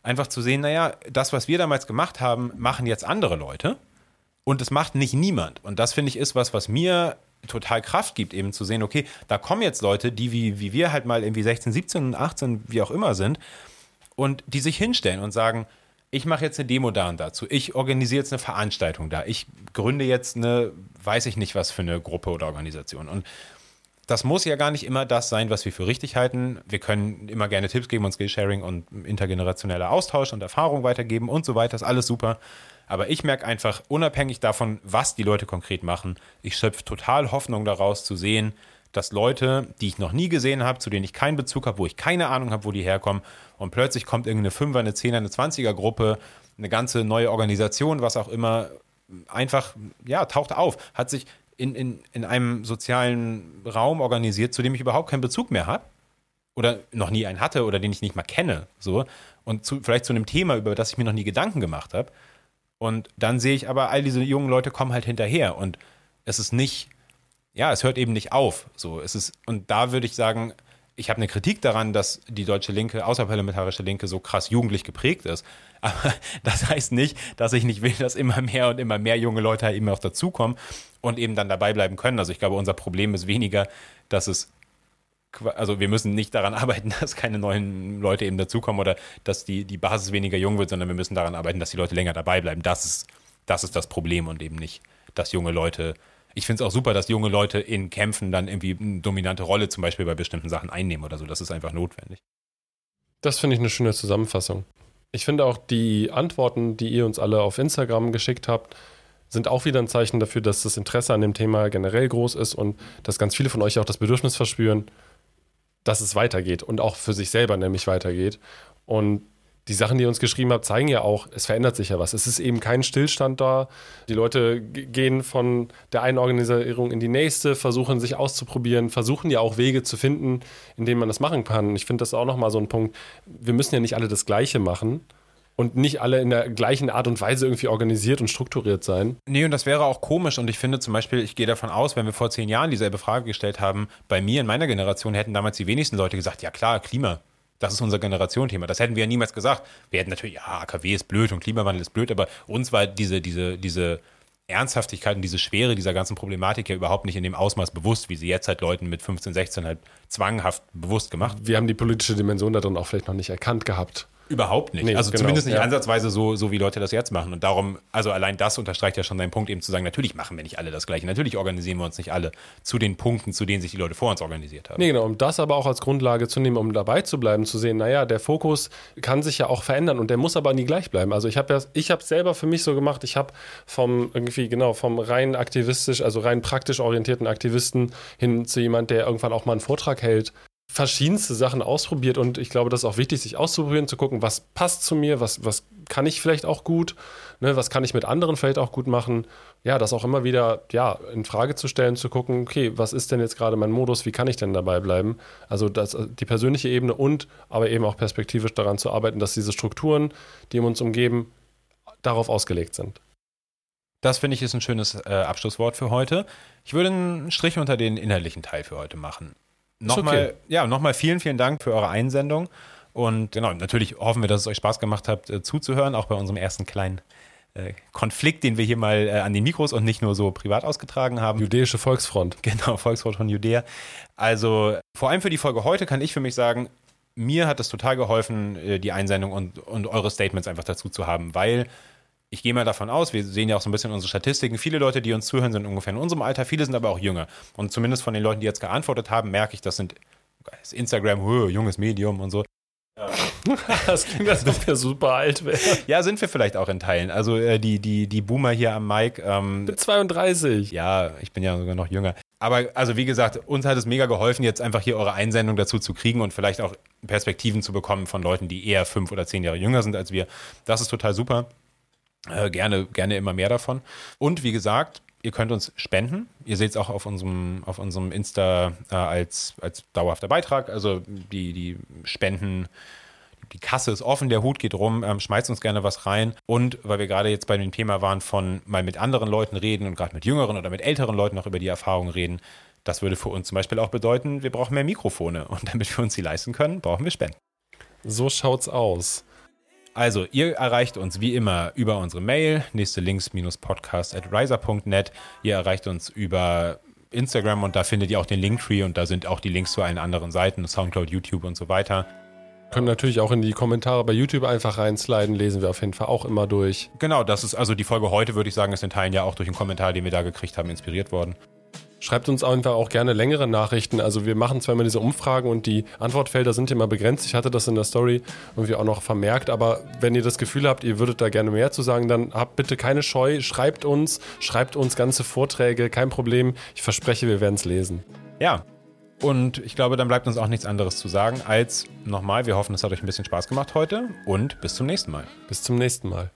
einfach zu sehen, naja, das, was wir damals gemacht haben, machen jetzt andere Leute und es macht nicht niemand. Und das finde ich ist was, was mir total Kraft gibt, eben zu sehen, okay, da kommen jetzt Leute, die wie, wie wir halt mal irgendwie 16, 17, 18, wie auch immer sind und die sich hinstellen und sagen, ich mache jetzt eine Demo da und dazu, ich organisiere jetzt eine Veranstaltung da, ich gründe jetzt eine, weiß ich nicht was für eine Gruppe oder Organisation. Und das muss ja gar nicht immer das sein, was wir für richtig halten. Wir können immer gerne Tipps geben und Skillsharing und intergenerationeller Austausch und Erfahrung weitergeben und so weiter. Das ist alles super. Aber ich merke einfach, unabhängig davon, was die Leute konkret machen, ich schöpfe total Hoffnung daraus zu sehen, dass Leute, die ich noch nie gesehen habe, zu denen ich keinen Bezug habe, wo ich keine Ahnung habe, wo die herkommen, und plötzlich kommt irgendeine Fünfer, eine Zehner, eine Zwanziger Gruppe, eine ganze neue Organisation, was auch immer, einfach, ja, taucht auf, hat sich in, in, in einem sozialen Raum organisiert, zu dem ich überhaupt keinen Bezug mehr habe oder noch nie einen hatte oder den ich nicht mal kenne, so und zu, vielleicht zu einem Thema, über das ich mir noch nie Gedanken gemacht habe. Und dann sehe ich aber, all diese jungen Leute kommen halt hinterher und es ist nicht, ja, es hört eben nicht auf. So, es ist, und da würde ich sagen, ich habe eine Kritik daran, dass die deutsche Linke, außerparlamentarische Linke, so krass jugendlich geprägt ist. Aber (laughs) das heißt nicht, dass ich nicht will, dass immer mehr und immer mehr junge Leute halt eben auch dazukommen und eben dann dabei bleiben können. Also ich glaube, unser Problem ist weniger, dass es also wir müssen nicht daran (laughs) arbeiten, dass keine neuen Leute eben dazukommen oder dass die, die Basis weniger jung wird, sondern wir müssen daran arbeiten, dass die Leute länger dabei bleiben. Das ist, das ist das Problem und eben nicht, dass junge Leute. Ich finde es auch super, dass junge Leute in Kämpfen dann irgendwie eine dominante Rolle zum Beispiel bei bestimmten Sachen einnehmen oder so. Das ist einfach notwendig. Das finde ich eine schöne Zusammenfassung. Ich finde auch die Antworten, die ihr uns alle auf Instagram geschickt habt, sind auch wieder ein Zeichen dafür, dass das Interesse an dem Thema generell groß ist und dass ganz viele von euch auch das Bedürfnis verspüren, dass es weitergeht und auch für sich selber nämlich weitergeht. Und die Sachen, die ihr uns geschrieben habt, zeigen ja auch, es verändert sich ja was. Es ist eben kein Stillstand da. Die Leute gehen von der einen Organisierung in die nächste, versuchen sich auszuprobieren, versuchen ja auch Wege zu finden, in denen man das machen kann. Ich finde das auch nochmal so ein Punkt. Wir müssen ja nicht alle das Gleiche machen und nicht alle in der gleichen Art und Weise irgendwie organisiert und strukturiert sein. Nee, und das wäre auch komisch. Und ich finde zum Beispiel, ich gehe davon aus, wenn wir vor zehn Jahren dieselbe Frage gestellt haben, bei mir in meiner Generation hätten damals die wenigsten Leute gesagt, ja klar, Klima. Das ist unser Generationenthema. Das hätten wir ja niemals gesagt. Wir hätten natürlich, ja, AKW ist blöd und Klimawandel ist blöd, aber uns war diese, diese, diese Ernsthaftigkeit und diese Schwere dieser ganzen Problematik ja überhaupt nicht in dem Ausmaß bewusst, wie sie jetzt halt Leuten mit 15, 16 halt zwanghaft bewusst gemacht. Wir haben die politische Dimension darin auch vielleicht noch nicht erkannt gehabt. Überhaupt nicht. Nee, also genau, zumindest nicht ja. ansatzweise so, so, wie Leute das jetzt machen. Und darum, also allein das unterstreicht ja schon seinen Punkt, eben zu sagen, natürlich machen wir nicht alle das Gleiche. Natürlich organisieren wir uns nicht alle zu den Punkten, zu denen sich die Leute vor uns organisiert haben. Nee, genau. Um das aber auch als Grundlage zu nehmen, um dabei zu bleiben, zu sehen, naja, der Fokus kann sich ja auch verändern und der muss aber nie gleich bleiben. Also ich habe ja, ich habe selber für mich so gemacht, ich habe vom irgendwie, genau, vom rein aktivistisch, also rein praktisch orientierten Aktivisten hin zu jemand, der irgendwann auch mal einen Vortrag hält, verschiedenste Sachen ausprobiert und ich glaube, das ist auch wichtig, sich auszuprobieren, zu gucken, was passt zu mir, was, was kann ich vielleicht auch gut, ne, was kann ich mit anderen vielleicht auch gut machen. Ja, das auch immer wieder ja, in Frage zu stellen, zu gucken, okay, was ist denn jetzt gerade mein Modus, wie kann ich denn dabei bleiben? Also das, die persönliche Ebene und aber eben auch perspektivisch daran zu arbeiten, dass diese Strukturen, die uns umgeben, darauf ausgelegt sind. Das finde ich ist ein schönes äh, Abschlusswort für heute. Ich würde einen Strich unter den inhaltlichen Teil für heute machen. Nochmal, okay. ja, nochmal vielen, vielen Dank für eure Einsendung. Und genau, natürlich hoffen wir, dass es euch Spaß gemacht hat, äh, zuzuhören, auch bei unserem ersten kleinen äh, Konflikt, den wir hier mal äh, an den Mikros und nicht nur so privat ausgetragen haben. Jüdische Volksfront. (laughs) Genau, Volksfront von Judäa. Also vor allem für die Folge heute kann ich für mich sagen, mir hat es total geholfen, die Einsendung und, und eure Statements einfach dazu zu haben, weil ich gehe mal davon aus, wir sehen ja auch so ein bisschen unsere Statistiken, viele Leute, die uns zuhören, sind ungefähr in unserem Alter, viele sind aber auch jünger. Und zumindest von den Leuten, die jetzt geantwortet haben, merke ich, das sind das Instagram, oh, junges Medium und so. (laughs) das klingt, als ob wir super alt wären. Ja, sind wir vielleicht auch in Teilen. Also äh, die, die, die Boomer hier am Mike. Ähm, Mit 32. Ja, ich bin ja sogar noch jünger. Aber also wie gesagt, uns hat es mega geholfen, jetzt einfach hier eure Einsendung dazu zu kriegen und vielleicht auch Perspektiven zu bekommen von Leuten, die eher fünf oder zehn Jahre jünger sind als wir. Das ist total super. Äh, gerne, gerne immer mehr davon. Und wie gesagt, ihr könnt uns spenden. Ihr seht es auch auf unserem, auf unserem Insta äh, als, als dauerhafter Beitrag. Also die, die Spenden, die Kasse ist offen, der Hut geht rum, ähm, schmeißt uns gerne was rein. Und weil wir gerade jetzt bei dem Thema waren, von mal mit anderen Leuten reden und gerade mit jüngeren oder mit älteren Leuten noch über die Erfahrungen reden, das würde für uns zum Beispiel auch bedeuten, wir brauchen mehr Mikrofone. Und (laughs) damit wir uns die leisten können, brauchen wir Spenden. So schaut's aus. Also, ihr erreicht uns wie immer über unsere Mail, nächste links-podcast at riser.net. Ihr erreicht uns über Instagram und da findet ihr auch den Linktree und da sind auch die Links zu allen anderen Seiten, Soundcloud, YouTube und so weiter. Können natürlich auch in die Kommentare bei YouTube einfach reinsliden, lesen wir auf jeden Fall auch immer durch. Genau, das ist also die Folge heute, würde ich sagen, ist in Teilen ja auch durch einen Kommentar, den wir da gekriegt haben, inspiriert worden. Schreibt uns einfach auch gerne längere Nachrichten. Also wir machen zwar immer diese Umfragen und die Antwortfelder sind immer begrenzt. Ich hatte das in der Story irgendwie auch noch vermerkt, aber wenn ihr das Gefühl habt, ihr würdet da gerne mehr zu sagen, dann habt bitte keine Scheu, schreibt uns, schreibt uns ganze Vorträge, kein Problem. Ich verspreche, wir werden es lesen. Ja, Und ich glaube, dann bleibt uns auch nichts anderes zu sagen als nochmal, wir hoffen, es hat euch ein bisschen Spaß gemacht heute und bis zum nächsten Mal. Bis zum nächsten Mal.